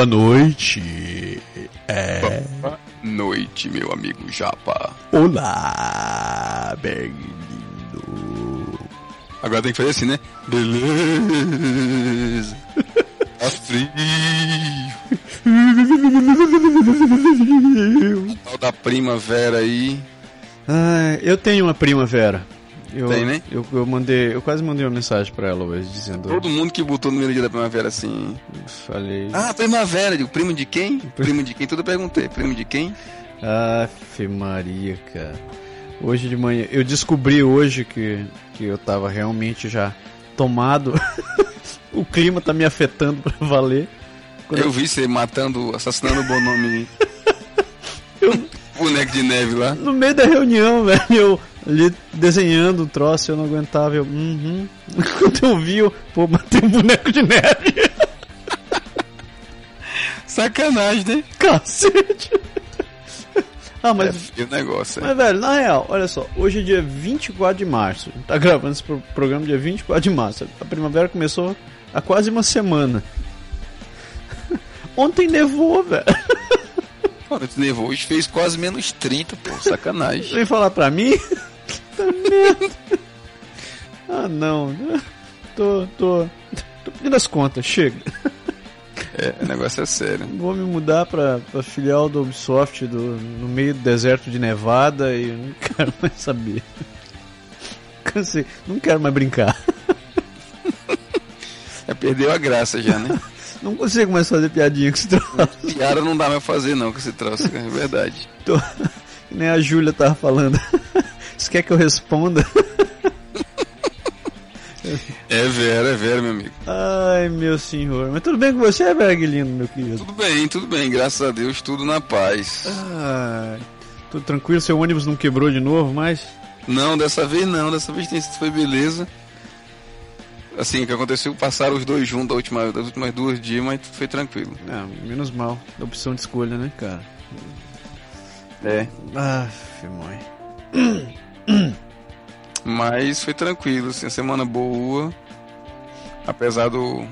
Boa noite. É... Boa noite, meu amigo Japa. Olá, bem-vindo. Agora tem que fazer assim, né? Beleza. Tá frio. Tal da primavera aí. Ah, eu tenho uma primavera. Eu, Tem, né? Eu, eu mandei, eu quase mandei uma mensagem pra ela hoje dizendo. Todo mundo que botou no primeiro dia da primavera assim. Falei. Ah, primavera. Digo, primo de quem? Primo de quem? Tudo eu perguntei. Primo de quem? Aff, Maria, cara. Hoje de manhã, eu descobri hoje que, que eu tava realmente já tomado. o clima tá me afetando pra valer. Quando Eu vi você matando, assassinando o Bonomi. Eu- Boneco de neve lá. No meio da reunião, velho, eu ali desenhando o troço, eu não aguentava. Eu, uhum. Quando eu vi, eu, pô, matei um boneco de neve. Sacanagem, né? Cacete. Ah, É mas feio o negócio. é. Mas, velho, na real, olha só, hoje é dia 24 de março. Tá gravando esse pro- programa dia 24 de março. A primavera começou há quase uma semana. Ontem nevou, velho. Mano, tu nevou hoje fez quase menos 30, pô. Sacanagem. Vem falar pra mim? Tá merda. Ah, não. Tô, tô, tô pedindo as contas, chega. É, o negócio é sério. Vou me mudar pra, pra filial do Ubisoft do, no meio do deserto de Nevada e não quero mais saber. Cansei, não quero mais brincar. É, perdeu a graça já, né? Não consigo mais fazer piadinha com esse troço. Piada não dá mais fazer não com esse troço, é verdade. Tô... Nem a Júlia tava falando. Você quer que eu responda? É Vera, é Vera, meu amigo. Ai, meu senhor. Mas tudo bem com você, Berglino, meu querido? Tudo bem, tudo bem, graças a Deus, tudo na paz. Ai, tudo tranquilo? Seu ônibus não quebrou de novo, mas... Não, dessa vez não, dessa vez tem, foi beleza. Assim, o que aconteceu, passaram os dois juntos última, das últimas duas dias, mas foi tranquilo. Não, menos mal. Opção de escolha, né, cara? É. Ah, mãe. Mas foi tranquilo, assim, semana boa. Apesar do,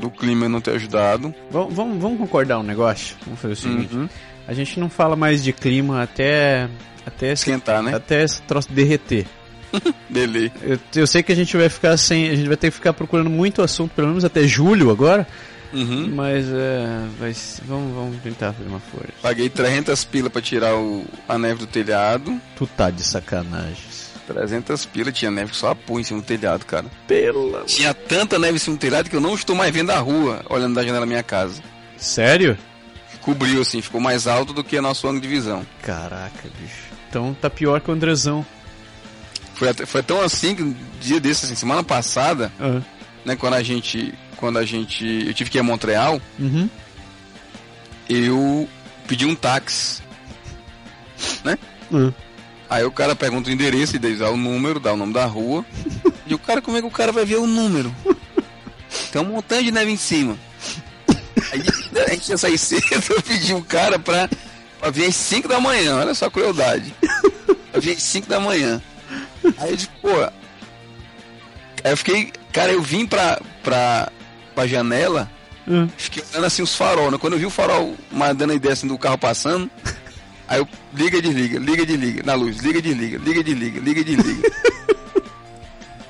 do clima não ter ajudado. Vamos, vamos, vamos concordar um negócio? Vamos fazer o seguinte. Uhum. A gente não fala mais de clima até... Até esse, Esquentar, né? até esse troço derreter. Dele. Eu, eu sei que a gente vai ficar sem... A gente vai ter que ficar procurando muito assunto, pelo menos até julho agora. Uhum. Mas é. Vai, vamos, vamos tentar fazer uma força. Paguei 300 pila pra tirar o, a neve do telhado. Tu tá de sacanagem. 300 pila, tinha neve que só a pôr em cima do telhado, cara. Pela. Tinha tanta neve em cima do telhado que eu não estou mais vendo a rua, olhando da janela da minha casa. Sério? Cobriu, assim, ficou mais alto do que nosso ângulo de visão. Caraca, bicho. Então tá pior que o Andrezão. Foi, até- foi tão assim que um dia desse, assim, semana passada, Ah. né, quando a gente. Quando a gente. Eu tive que ir a Montreal, Uhum. eu pedi um táxi. Né? Ah. Aí o cara pergunta o endereço e daí dá o número, dá o nome da rua. e o cara, como é que o cara vai ver o número? Tem um montão de neve em cima. Aí a gente ia sair cedo, eu pedi um cara pra, pra vir às 5 da manhã, olha só a crueldade. Pra vir às 5 da manhã. Aí eu disse, pô. Aí eu fiquei, cara, eu vim pra, pra, pra janela, Ah. fiquei olhando assim os farol, né? Quando eu vi o farol mas dando a ideia assim do carro passando, aí eu liga e desliga, liga e desliga, na luz, liga e desliga, liga e desliga, liga e desliga.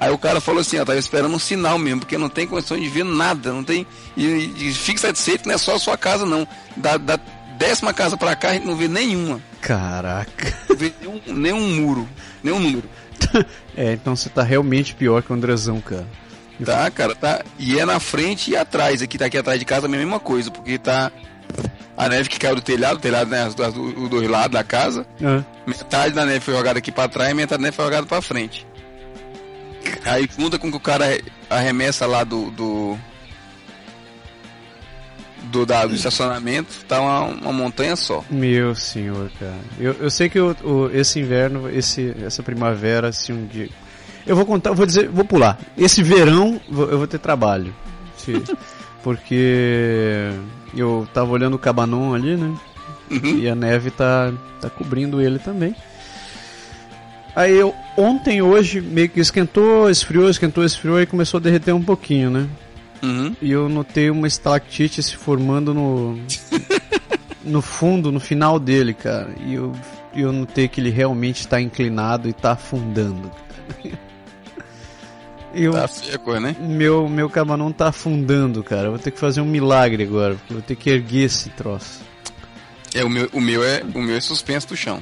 Aí o cara falou assim, ó, tava esperando um sinal mesmo, porque não tem condição de ver nada, não tem. E, e, e fique satisfeito não é só a sua casa, não. Da, da décima casa pra cá a gente não vê nenhuma. Caraca. Não vê nenhum, nenhum muro, nenhum número. É, então você tá realmente pior que o Andrezão, cara. Tá, cara, tá. E é na frente e atrás. Aqui tá aqui atrás de casa a mesma coisa, porque tá a neve que caiu do telhado, o telhado, né, os, os dois lados da casa. Ah, Metade da neve foi jogada aqui pra trás e metade da neve foi jogada pra frente. Aí junta com que o cara arremessa lá do. do. do, da- do estacionamento, tá uma, uma montanha só. meu senhor, cara. Eu, eu sei que o, o- esse inverno, esse, essa primavera, se um dia. Eu vou contar, vou dizer, vou pular. Esse verão eu vou ter trabalho. Porque eu tava olhando o Cabanon ali, né? Uhum. E a neve tá, tá cobrindo ele também. Aí eu, ontem, hoje, meio que esquentou, esfriou, esquentou, esfriou e começou a derreter um pouquinho, né? Uhum. E eu notei uma estalactite se formando no. no fundo, no final dele, cara. E eu, eu notei que ele realmente está inclinado e está afundando. Eu, Tá coisa, né? meu, meu cabanão tá afundando, cara. Eu vou ter que fazer um milagre agora, porque eu vou ter que erguer esse troço. É, o meu, o meu é o meu é suspenso do chão.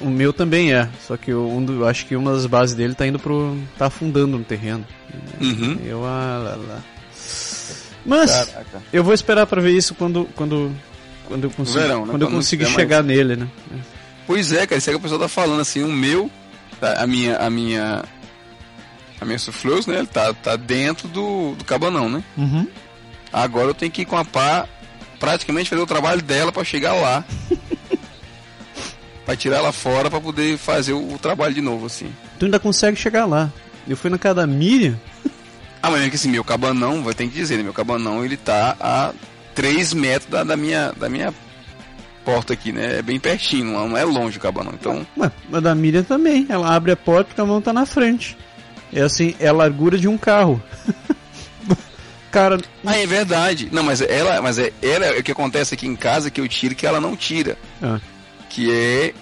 O meu também é, só que eu, um do- acho que uma das bases dele tá indo pro. tá afundando no terreno. Uhum. Eu, ah, lá, lá. Mas Caraca. eu vou esperar pra ver isso quando quando quando eu conseguir, verão, né? quando eu Quando conseguir chegar nele, né? Pois é, cara, isso é que a pessoa tá falando assim, o meu, tá, a minha, a minha, a minha Sufleus, né, ele tá, tá dentro do, do cabanão, né? Uhum. Agora eu tenho que ir com a pá, praticamente fazer o trabalho dela pra chegar lá. pra tirar ela fora pra poder fazer o, o trabalho de novo, assim. Tu ainda consegue chegar lá. Eu fui na casa da Miriam. Ah, mas é que assim, meu cabanão, vai ter que dizer, né, meu cabanão, ele tá a 3 metros da, da minha, da minha porta aqui, né, é bem pertinho, não é- longe o cabanão, então... Ué, a da Miriam também. Ela abre a porta e o cabanão tá na frente. É assim, é a largura de um carro. Cara, Ah, é verdade. Não, mas ela, mas é, ela é o que acontece aqui em casa que eu tiro que ela não tira, ah, que é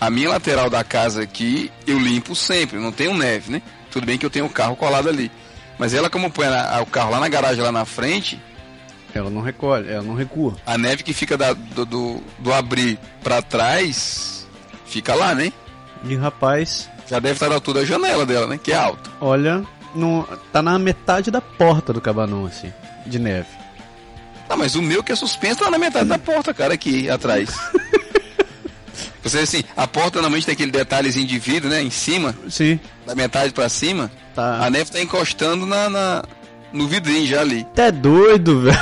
a minha lateral da casa aqui, eu limpo sempre, não tenho neve, né? Tudo bem que eu tenho o carro colado ali. Mas ela como põe na- o carro lá na garagem lá na frente, ela não recolhe, ela não recua. a neve que fica da- do, do, do abrir pra trás fica lá, né? E rapaz, Já deve estar da altura da janela dela, né? Que é alta. olha, no, tá na metade da porta do cabanão, assim, de neve. Ah, mas o meu que é suspenso tá na metade da porta, cara, aqui atrás. Você assim, a porta normalmente tem aquele detalhezinho de vidro, né? Em cima, Sim, da metade pra cima. tá. A neve tá encostando na, na- no vidrinho já ali. Até doido, velho.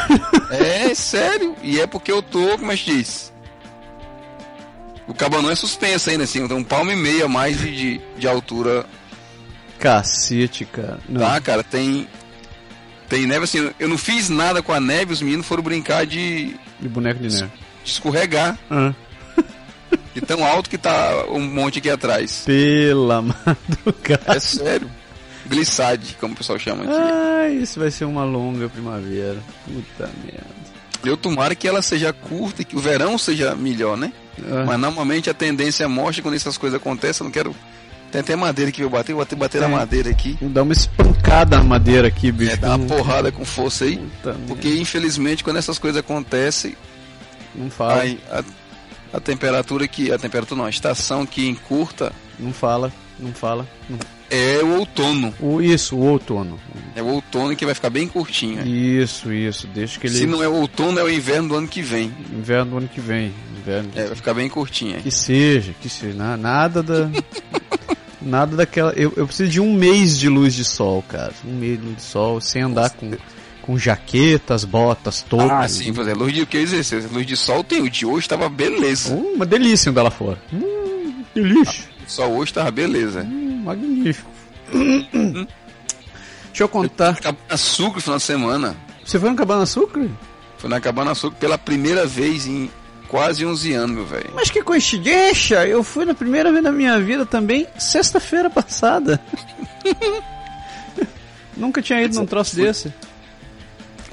É sério. E é porque eu tô, como é que diz? O cabanão é suspenso ainda, assim, tem um palmo e meio a mais de, de, altura. Cacete, cara. Não. Tá, cara? Tem. Tem neve assim, eu não fiz nada com a neve, os meninos foram brincar de, De boneco de neve. de escorregar. Ah, De tão alto que tá um monte aqui atrás. pela madrugada. É sério. Glissade, como o pessoal chama aqui. Ai, isso vai ser uma longa primavera. Puta merda. Eu tomara que ela seja curta e que o verão seja melhor, né? Ah, Mas normalmente a tendência mostra quando essas coisas acontecem. Eu não quero. Tem até madeira que eu bater, eu vou bater, bater na madeira aqui. Dar uma espancada na madeira aqui, bicho. É, dar uma porrada com força aí. Puta Porque merda. infelizmente quando essas coisas acontecem, Não fala, a, a temperatura que. A temperatura não, a estação que encurta não fala, não fala. Não- é o outono. O, isso, o outono. É o outono que vai ficar bem curtinho. né? Isso, isso. Deixa que ele. Se não é o outono, é o inverno do ano que vem. Inverno do ano que vem. Inverno. É, vai ficar bem curtinho. aí. Que seja, que seja. Na- Nada da. nada daquela. Eu, eu preciso de um mês de luz de sol, cara. Um mês de luz de sol, sem andar com, com jaquetas, botas, toucas. Ah, sim, fazer luz de o que dizer? Luz de sol tem, o de hoje tava beleza. Uh, uma delícia andar lá fora. Hum, delícia. Sol hoje tava beleza. Hum, magnífico. Deixa eu contar. Cabana Açúcar no final de semana. Você foi no Cabana Açúcar? Foi na Cabana Açúcar pela primeira vez em quase 11 anos, meu velho. Mas que coincidência! Eu fui na primeira vez na minha vida também, sexta-feira passada. Nunca tinha ido num troço desse.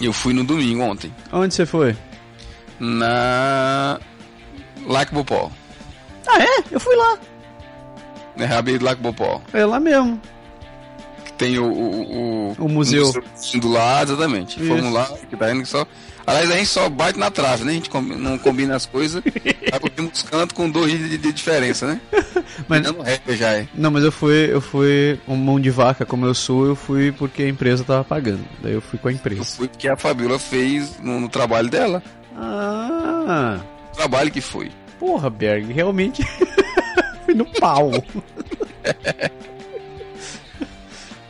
Eu fui no domingo ontem. Onde você foi? Na. Lac Bopó. Ah, é? Eu fui lá. Na Rabi do Lac Bopó. É lá mesmo. tem o. O, O museu. do lado, exatamente. Isso. Fomos lá, que tá indo que só. Aliás, a gente só bate na trave, né? A gente não combina as coisas. Pro uns cantos com dois de, de- de diferença, né? Mas- Dando régua já é. Não, mas eu fui, eu fui um mão de vaca como eu sou, eu fui porque a empresa tava pagando. Daí eu fui com a Eu empresa. fui porque a Fabiola fez no, no trabalho dela. Ah, O trabalho que foi. porra, Berg, realmente no pau.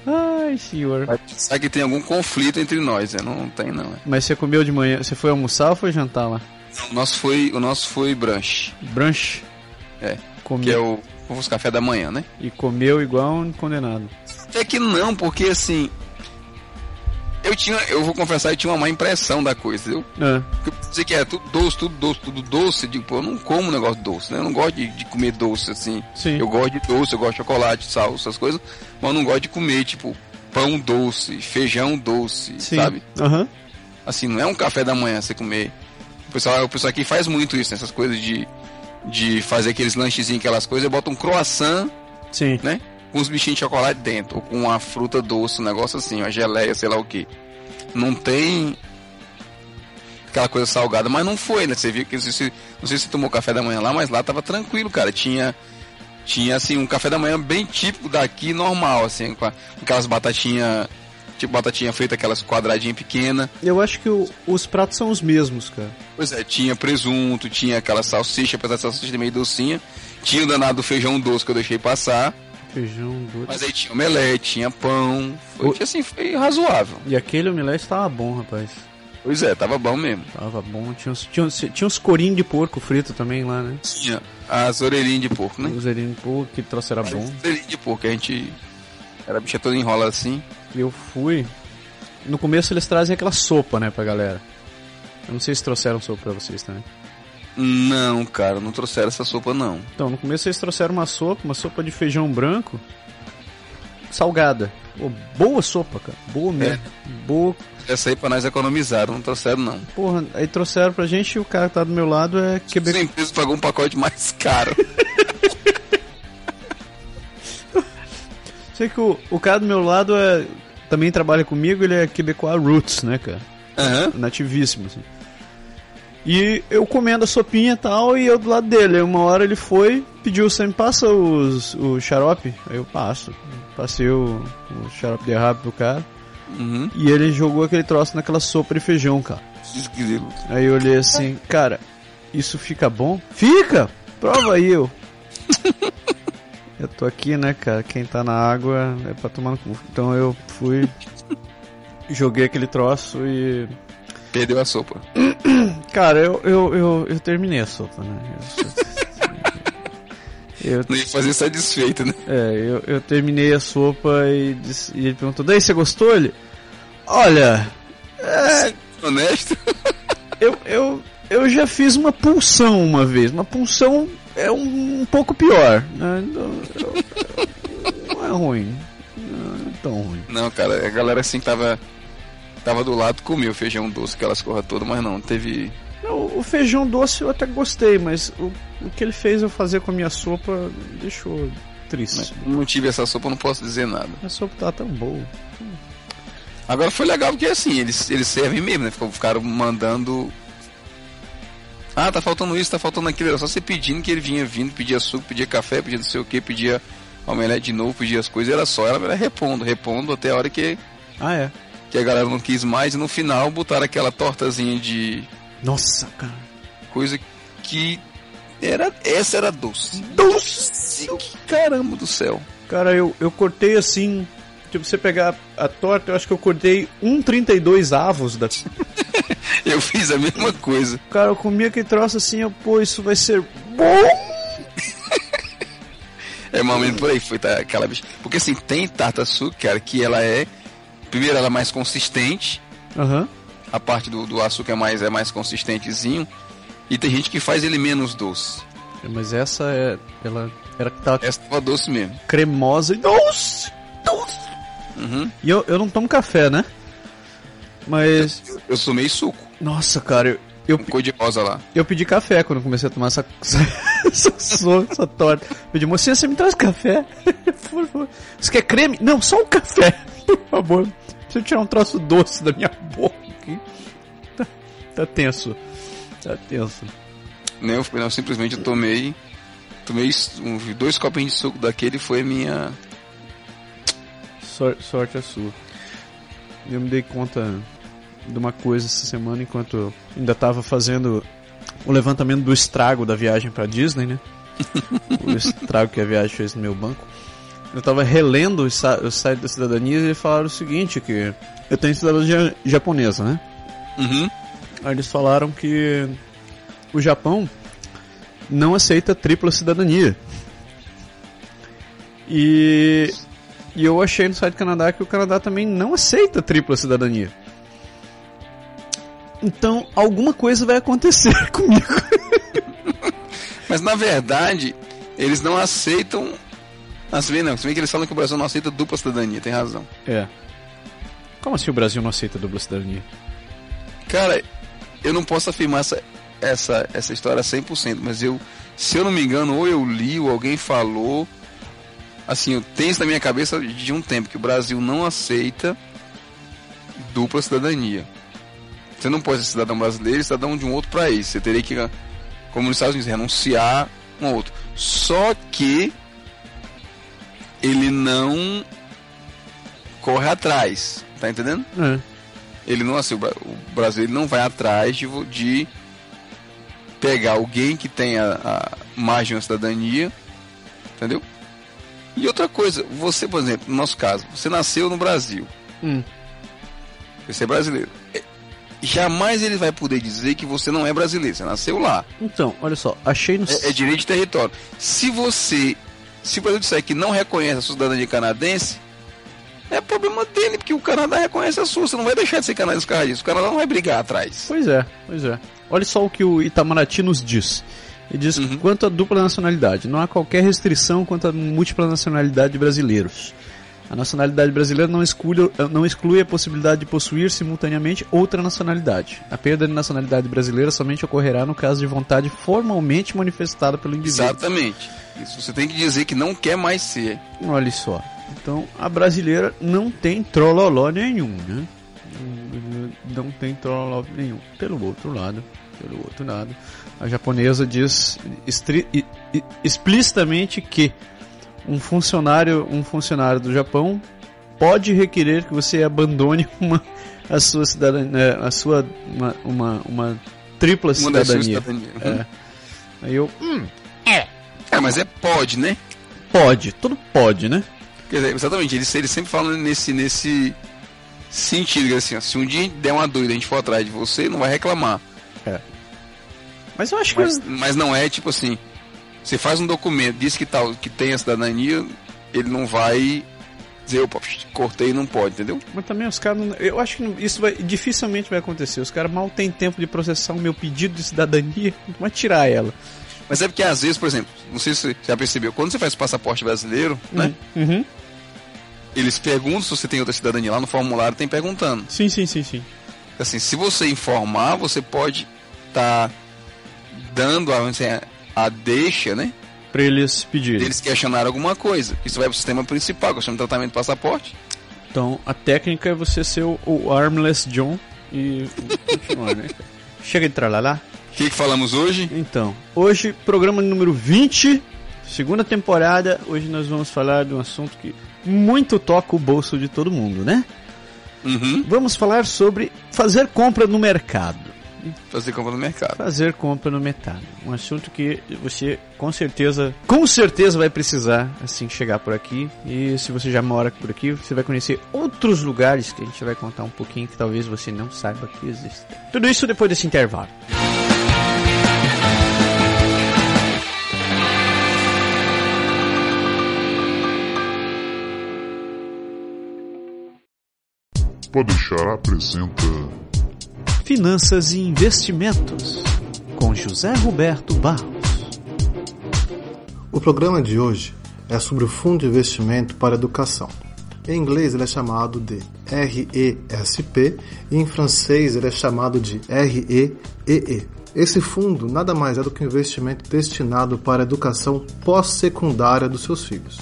Ai, senhor. Pensar que tem algum conflito entre nós, né? Não tem, não. é. Mas você comeu de manhã, você foi almoçar ou foi jantar lá? O nosso foi, o nosso foi brunch, Brunch? É, Comeu, que é o, os café da manhã, né? E comeu igual um condenado. Até que não, porque assim. Eu tinha, eu vou confessar, eu tinha uma má impressão da coisa, entendeu? Ah, Porque eu pensei que era tudo doce, tudo doce, tudo doce. Eu digo, pô, eu não como negócio doce, né? Eu não gosto de, de comer doce assim. sim. Eu gosto de doce, eu gosto de chocolate, sal, essas coisas. Mas eu não gosto de comer, tipo, pão doce, feijão doce, sim. sabe? Aham. Assim, não é um café da manhã você comer. O pessoal, o pessoal aqui faz muito isso, né? essas coisas de, de fazer aqueles lanchezinhos, aquelas coisas, bota um croissant, Sim. né? Com uns bichinhos de chocolate dentro, ou com uma fruta doce, um negócio assim, uma geleia, sei lá o que. Não tem aquela coisa salgada, mas não foi, né? Você viu que, não sei se não sei se você tomou café da manhã lá, mas lá tava tranquilo, cara. Tinha, tinha assim, um café da manhã bem típico daqui, normal, assim, com, a- aquelas batatinha, tipo batatinha frita, aquelas quadradinhas pequenas. Eu acho que o- os pratos são os mesmos, cara. Pois é, tinha presunto, tinha aquela salsicha, apesar da salsicha meio docinha. Tinha o danado do feijão doce que eu deixei passar. Feijão, doce. Mas aí tinha omelete, tinha pão. Foi, O- assim, foi razoável. E aquele omelete tava bom, rapaz. Pois é, tava bom mesmo. Tava bom. Tinha uns, tinha, uns- tinha uns corinhos de porco frito também lá, né? Tinha as orelhinhas de porco, né? Os orelhinhos de porco que trouxe era bom. As orelhinhas de porco, a gente. Era a bicha toda enrola assim. Eu fui. No começo eles trazem aquela sopa, né, pra galera. Eu não sei se trouxeram sopa pra vocês também. Não, cara, não trouxeram essa sopa não. Então, no começo eles trouxeram uma sopa, uma sopa de feijão branco, salgada. Pô, boa sopa, cara. Boa mesmo. Boa. Essa aí pra nós economizaram, não trouxeram não. Porra, aí trouxeram pra gente e o cara que tá do meu lado é Quebec. empresa pagou um pacote mais caro. Sei que o, o cara do meu lado é também trabalha comigo, ele é Quebecois Roots, né, cara? Aham. nativíssimo, assim. E eu comendo a sopinha e tal, e eu do lado dele. Aí uma hora ele foi, pediu, você me passa os, o xarope? Aí eu passo. Passei o, o xarope de errado pro cara. Uhum. E ele jogou aquele troço naquela sopa de feijão, cara. Esquisito. Aí eu olhei assim, cara, isso fica bom? Fica! Prova aí, eu. Eu tô aqui, né, cara? Quem tá na água é pra tomar no cu. Então eu fui, joguei aquele troço e Perdeu a sopa. Cara, eu, eu, eu, eu terminei a sopa, né? Eu, Não ia fazer satisfeito, né? é, eu, eu terminei a sopa e, disse- e ele perguntou, daí você gostou? Ele, olha, é, Honesto. eu, eu, eu já fiz uma punção uma vez, uma punção é um, um pouco pior, né? Eu- eu- não é ruim, não é tão ruim. Não, cara, a galera assim tava. Tava do lado, comeu feijão doce, aquelas corra todas, mas não, teve. Não, o feijão doce eu até gostei, mas o, o que ele fez eu fazer com a minha sopa deixou triste. Não tive essa sopa, não posso dizer nada. A sopa tá tão boa. Agora foi legal porque assim, eles, eles servem mesmo, né? Ficaram mandando. Ah, tá faltando isso, tá faltando aquilo. Era só você pedindo que ele vinha vindo, pedia suco, pedia café, pedia não sei o que, pedia omelete de novo, pedia as coisas, era só. Ela era repondo, repondo até a hora que, Ah, é? Que a galera não quis mais e no final botaram aquela tortazinha de Nossa, cara. coisa que era. Essa era doce. Doce! Que caramba do céu. Cara, eu, eu cortei assim. Tipo, você pegar a torta, eu acho que eu cortei 1,32 avos da. Eu fiz a mesma coisa. Cara, eu comi aquele troço assim, eu, pô, isso vai ser bom. É menos por aí, foi tá, aquela bicha. Porque assim, tem tarta açúcar, cara, que ela é. Primeiro, ela é mais consistente. Aham. A parte do, do açúcar é mais, é mais consistentezinho. E tem gente que faz ele menos doce. Mas essa é. Ela era que tava Essa tava doce mesmo. cremosa e doce! Doce! Uhum. E eu, eu não tomo café, né? Mas. Eu sou meio suco. Nossa, cara, eu, eu, cor de rosa lá. eu pedi café quando comecei a tomar essa, essa, essa, essa torta. Pedi, mocinha, você me traz café? por favor. Você quer creme? Não, só um café, por favor. Preciso tirar um troço doce da minha boca aqui. Tá, tá tenso. Tá tenso. Não, eu, não, simplesmente eu tomei. Tomei uns dois copinhos de suco daquele foi a minha. Sor- sorte é sua. Eu me dei conta de uma coisa essa semana enquanto eu ainda tava fazendo o levantamento do estrago da viagem pra Disney, né? o estrago que a viagem fez no meu banco. Eu tava relendo o site da cidadania e eles falaram o seguinte, que eu tenho cidadania japonesa, né? Uhum. Aí eles falaram que o Japão não aceita tripla cidadania. E, e eu achei no site do Canadá que o Canadá também não aceita tripla cidadania. Então, alguma coisa vai acontecer comigo. Mas na verdade, eles não aceitam. Ah, se bem não, se bem que eles falam que o Brasil não aceita dupla cidadania, tem razão. É. Como assim o Brasil não aceita dupla cidadania? Cara, eu não posso afirmar essa, essa, essa história 100%, mas eu, se eu não me engano, ou eu li ou alguém falou. Assim, eu tenho isso na minha cabeça de um tempo, que o Brasil não aceita dupla cidadania. Você não pode ser cidadão brasileiro e cidadão de um outro país. Você teria que, como nos Estados Unidos, renunciar um outro. Só que ele não corre atrás, tá entendendo? É. Ele não assim, o Bra- o Brasil ele não vai atrás de, de pegar alguém que tenha a mais de uma cidadania, entendeu? E outra coisa, você, por exemplo, no nosso caso, você nasceu no Brasil, Hum. você é brasileiro. É, Jamais ele vai poder dizer que você não é brasileiro, você nasceu lá. Então, olha só, achei no É, é direito de território. Se você, se o Brasil disser que não reconhece a cidadania canadense, é problema dele, porque o Canadá reconhece a sua. Você não vai deixar de ser canadense por causa disso. O Canadá não vai brigar atrás. Pois é, pois é. Olha só o que o Itamaraty nos diz. Ele diz Uhum. quanto à dupla nacionalidade, não há qualquer restrição quanto à múltipla nacionalidade de brasileiros. A nacionalidade brasileira não exclui, não exclui a possibilidade de possuir simultaneamente outra nacionalidade. A perda de nacionalidade brasileira somente ocorrerá no caso de vontade formalmente manifestada pelo indivíduo. Exatamente. Isso você tem que dizer que não quer mais ser. Olha só. Então, a brasileira não tem trololó nenhum, né? Não tem trololó nenhum. Pelo outro lado, pelo outro lado, a japonesa diz explicitamente que um funcionário, um funcionário do Japão pode requerer que você abandone uma a sua cidadania, a sua uma, uma, uma tripla suas cidadania. cidadanias. É. Aí eu, hum, É, mas é pode, né? pode, tudo pode, né? Dizer, exatamente, eles, eles sempre falam nesse, nesse sentido, que assim, ó, se um dia der uma dúvida e a gente for atrás de você, não vai reclamar. Mas eu acho que Mas, mas não é tipo assim, você faz um documento, diz que, tal, que tem a cidadania, ele não vai dizer, opa, cortei não pode, entendeu? Mas também os caras. não- Eu acho que isso vai, dificilmente vai acontecer. Os caras mal têm tempo de processar o meu pedido de cidadania, vai tirar ela. Mas é porque às vezes, por exemplo, não sei se você já percebeu, quando você faz passaporte brasileiro, né? Uhum. Eles perguntam se você tem outra cidadania lá no formulário, tem perguntando. Sim, sim, sim, sim. Assim, se você informar, você pode estar dando a, dizer, a deixa, né? Pra eles pedirem. Eles questionaram alguma coisa. Isso vai pro sistema principal, que é o sistema de tratamento de passaporte. Então a técnica é você ser o, o Armless John e continuar, né? Chega de tralalá. O que, que falamos hoje? Então, hoje, programa número 20, segunda temporada. Hoje nós vamos falar de um assunto que muito toca o bolso de todo mundo, né? Uhum. Vamos falar sobre fazer compra no mercado. Fazer compra no mercado. Fazer compra no mercado. Um assunto que você com certeza, com certeza vai precisar assim que chegar por aqui. E se você já mora por aqui, você vai conhecer outros lugares que a gente vai contar um pouquinho que talvez você não saiba que existem. Tudo isso depois desse intervalo. Pode deixar apresenta Finanças e investimentos com José Roberto Barros. O programa de hoje é sobre o Fundo de Investimento para Educação. Em inglês ele é chamado de RESP e em francês ele é chamado de REEE. Esse fundo nada mais é do que um investimento destinado para a educação pós-secundária dos seus filhos.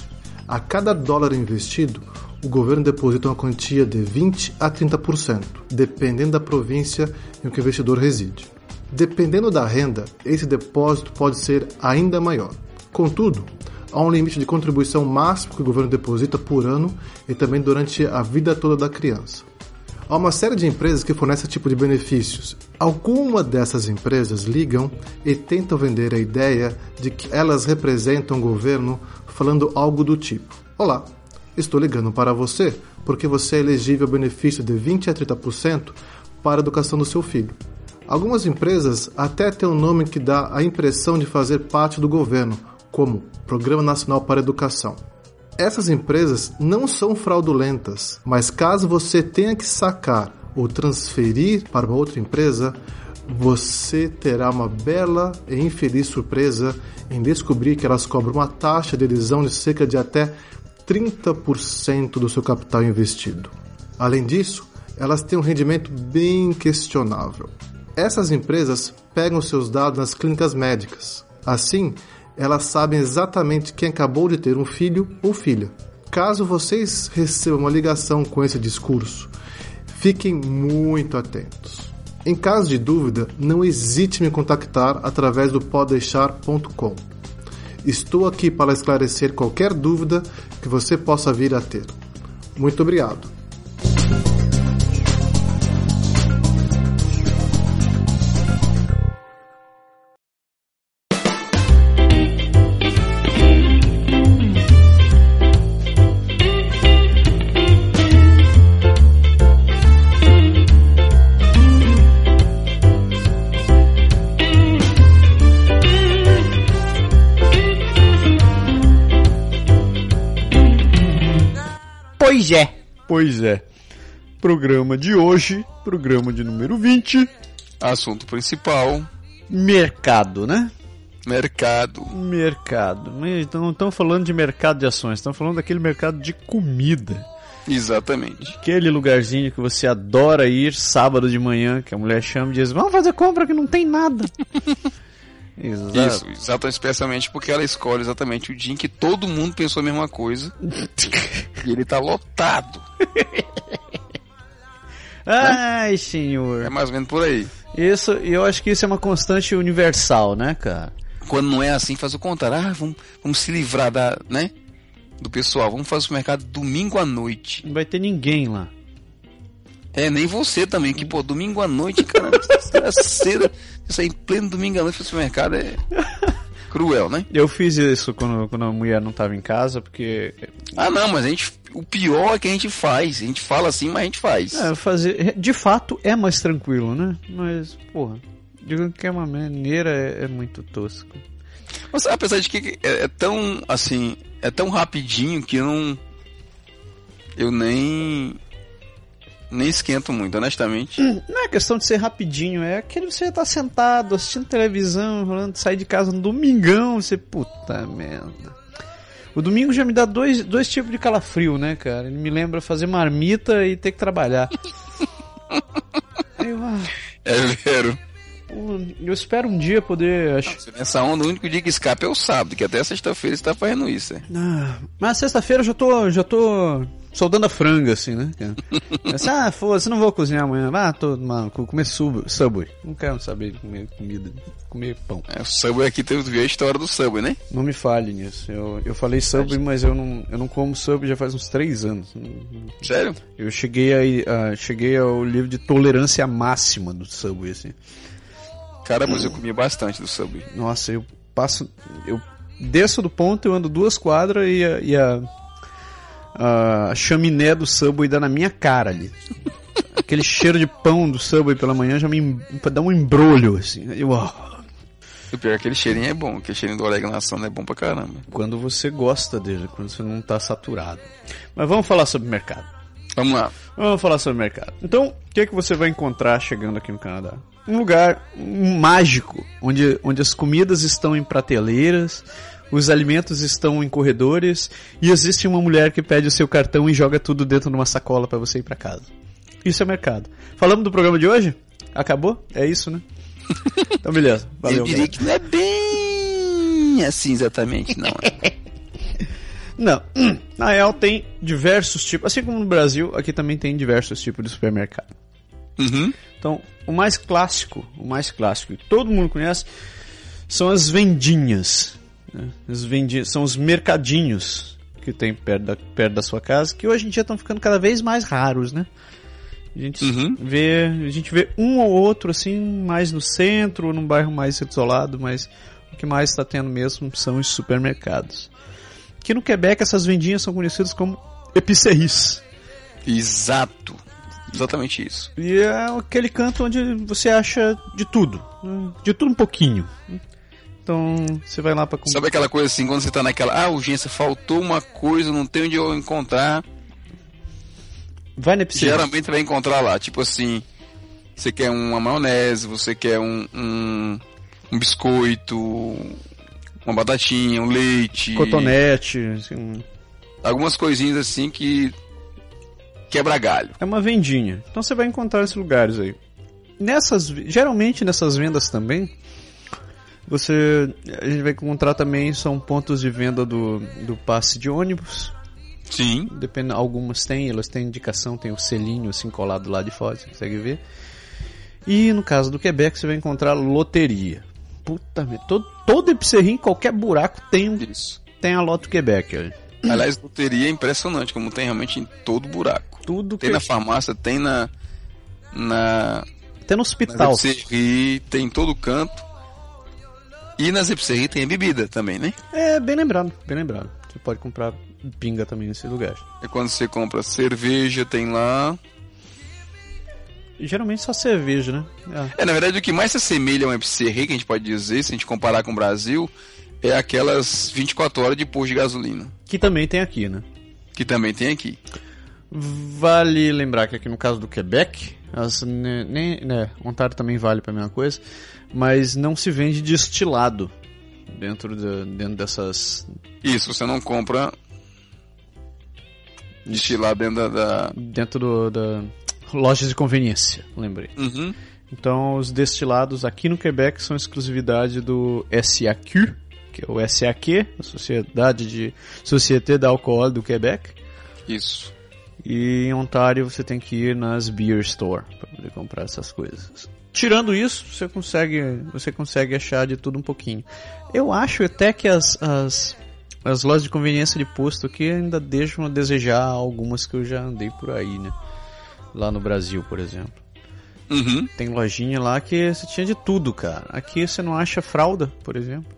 A cada dólar investido, o governo deposita uma quantia de 20 a 30%, dependendo da província em que o investidor reside. Dependendo da renda, esse depósito pode ser ainda maior. Contudo, há um limite de contribuição máximo que o governo deposita por ano e também durante a vida toda da criança. Há uma série de empresas que fornecem esse tipo de benefícios. Algumas dessas empresas ligam e tentam vender a ideia de que elas representam o governo falando algo do tipo: Olá, estou ligando para você porque você é elegível ao benefício de 20 a 30% para a educação do seu filho. Algumas empresas até têm um nome que dá a impressão de fazer parte do governo, como Programa Nacional para a Educação. Essas empresas não são fraudulentas, mas caso você tenha que sacar ou transferir para uma outra empresa, você terá uma bela e infeliz surpresa em descobrir que elas cobram uma taxa de adesão de cerca de até 30% do seu capital investido. Além disso, elas têm um rendimento bem questionável. Essas empresas pegam seus dados nas clínicas médicas. Assim, elas sabem exatamente quem acabou de ter um filho ou filha. Caso vocês recebam uma ligação com esse discurso, fiquem muito atentos. Em caso de dúvida, não hesite em me contactar através do podeixar.com. Estou aqui para esclarecer qualquer dúvida que você possa vir a ter. Muito obrigado. Pois é. Pois é. Programa de hoje, programa de número 20, Assunto principal: mercado, né? mercado. Mercado. Mas Então não estamos falando de mercado de ações, estamos falando daquele mercado de comida. Exatamente. Aquele lugarzinho que você adora ir sábado de manhã, que a mulher chama e diz: Vamos fazer compra que não tem nada. Exato. Isso, exatamente, especialmente porque ela escolhe exatamente o dia em que todo mundo pensou a mesma coisa e ele tá lotado. Ai, senhor. É mais ou menos por aí. Isso, eu acho que isso é uma constante universal, né, cara? Quando não é assim, faz o contrário. Ah, vamos, vamos se livrar da, né? Do pessoal. Vamos fazer o mercado domingo à noite. Não vai ter ninguém lá. É, nem você também, que, pô, domingo à noite, cara, é cedo. Isso aí, pleno domingo à noite pro supermercado é cruel, né? Eu fiz isso quando, quando a mulher não tava em casa, porque. Ah, não, mas a gente. O pior é que a gente faz. A gente fala assim, mas a gente faz. É, fazer. De fato é mais tranquilo, né? Mas, porra. De qualquer maneira é, é muito tosco. Mas apesar de que é, é tão, assim, é tão rapidinho que eu não. Eu nem. Nem esquento muito, honestamente. Não é questão de ser rapidinho, é aquele você tá sentado assistindo televisão, rolando, sair de casa no domingão, você. Puta merda. O domingo já me dá dois, dois tipos de calafrio, né, cara? Ele me lembra fazer marmita e ter que trabalhar. Eu, ah, É vero. eu espero um dia poder. Nessa onda, o único dia que escapa é o sábado, que até sexta-feira você tá fazendo isso. É. Ah, mas sexta-feira eu já tô, já tô soldando a franga, assim, né? ah, foda-se, não vou cozinhar amanhã. Ah, tô, vou comer sub, Subway. Não quero saber de comer comida, comer pão. É, o Subway aqui teve a história do Subway, né? Não me fale nisso. Eu, eu falei Subway, mas eu não, eu não como Subway já faz uns três anos. Sério? Eu cheguei, aí, ah, cheguei ao nível de tolerância máxima do Subway, assim. Cara, mas eu comi bastante do Subway. Nossa, eu passo. Eu desço do ponto, eu ando duas quadras e a, e a, a chaminé do Subway dá na minha cara ali. Aquele cheiro de pão do Subway pela manhã já me dá um embrulho, assim. Eu, O pior é que aquele cheirinho é bom, aquele cheirinho do orégano assando é bom pra caramba. quando você gosta dele, quando você não tá saturado. Mas vamos falar sobre mercado. Vamos lá. Vamos falar sobre mercado. Então, o que, é que você vai encontrar chegando aqui no Canadá? Um lugar mágico, onde, onde as comidas estão em prateleiras, os alimentos estão em corredores e existe uma mulher que pede o seu cartão e joga tudo dentro de uma sacola para você ir para casa. Isso é mercado. Falamos do programa de hoje? Acabou? É isso, né? Então, beleza. Valeu. eu diria que não é bem assim exatamente, não. é. Não, na real tem diversos tipos, assim como no Brasil, aqui também tem diversos tipos de supermercado. Uhum. Então, o mais clássico, o mais clássico que todo mundo conhece, são as vendinhas. Né? Vendinhas são os mercadinhos que tem perto da, perto da sua casa, que hoje em dia estão ficando cada vez mais raros, né? A gente Uhum. vê, a gente vê um ou outro assim, mais no centro ou num bairro mais isolado, mas o que mais está tendo mesmo são os supermercados. Aqui no Quebec essas vendinhas são conhecidas como épiceries. Exato. Exatamente isso. E é aquele canto onde você acha de tudo. né? De tudo um pouquinho. Então, você vai lá pra comprar. Sabe aquela coisa assim, quando você tá naquela, ah, urgência, faltou uma coisa, não tem onde eu encontrar. Vai na pizzaria. Geralmente você vai encontrar lá, tipo assim, você quer uma maionese, você quer um, um, um biscoito, uma batatinha, um leite. Cotonete. assim, Algumas coisinhas assim que quebra galho. é uma vendinha. Então você vai encontrar esses lugares aí. Nessas, geralmente nessas vendas também, você a gente vai encontrar também são pontos de venda do, do passe de ônibus. Sim. Depende, algumas têm, elas têm indicação, tem o selinho assim colado lá de fora, você consegue ver. E no caso do Quebec você vai encontrar loteria. Puta merda, todo, todo épicerie, em qualquer buraco tem, um- Isso. tem a Loto Quebec. olha. Aliás, loteria é impressionante, como tem realmente em todo buraco. Tudo Tem na farmácia, tem na. na até no hospital. Epserri, tem em todo canto. E nas Epserri tem a bebida também, né? É, bem lembrado, bem lembrado. Você pode comprar pinga também nesse lugar. É quando você compra cerveja, tem lá. Geralmente só cerveja, né? É. É, na verdade, o que mais se assemelha a um Epserri, que a gente pode dizer, se a gente comparar com o Brasil, é aquelas 24 horas de posto de gasolina. Que também tem aqui, né? Que também tem aqui. Vale lembrar que aqui no caso do Quebec, as, né, né, Ontário também vale pra mesma coisa, mas não se vende destilado dentro, da- dentro dessas. Isso, você não compra destilado dentro da. da- dentro do, da lojas de conveniência, lembrei. Uhum. Então os destilados aqui no Quebec são exclusividade do SAQ, que é o SAQ, a Sociedade de Société d'Alcool do Quebec. Isso. E em Ontário você tem que ir nas beer store para poder comprar essas coisas. Tirando isso, você consegue, você consegue achar de tudo um pouquinho. Eu acho até que as, as, as lojas de conveniência de posto aqui ainda deixam a desejar algumas que eu já andei por aí, né? Lá no Brasil, por exemplo. Uhum. Tem lojinha lá que você tinha de tudo, cara. Aqui você não acha fralda, por exemplo.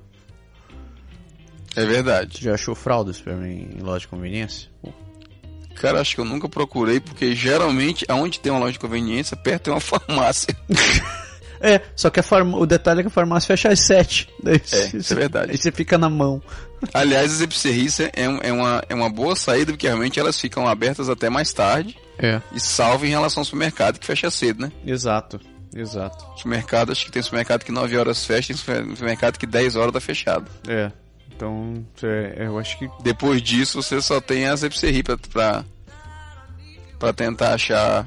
É verdade. Você já achou fraldas pra mim em loja de conveniência? Pô, Cara, acho que eu nunca procurei, porque geralmente, aonde tem uma loja de conveniência, perto tem uma farmácia. É, só que a farma... o detalhe é que a farmácia fecha às 7. Daí É, isso é verdade. Aí você fica na mão. Aliás, as Epserris é, é uma, é uma boa saída, porque realmente elas ficam abertas até mais tarde. É. E salvo em relação ao supermercado, que fecha cedo, né? Exato, exato. Supermercado, acho que tem supermercado que 9 horas fecha, tem supermercado que 10 horas tá fechado. É. Então, é, eu acho que. Depois disso, você só tem as Epserri pra, pra, pra tentar achar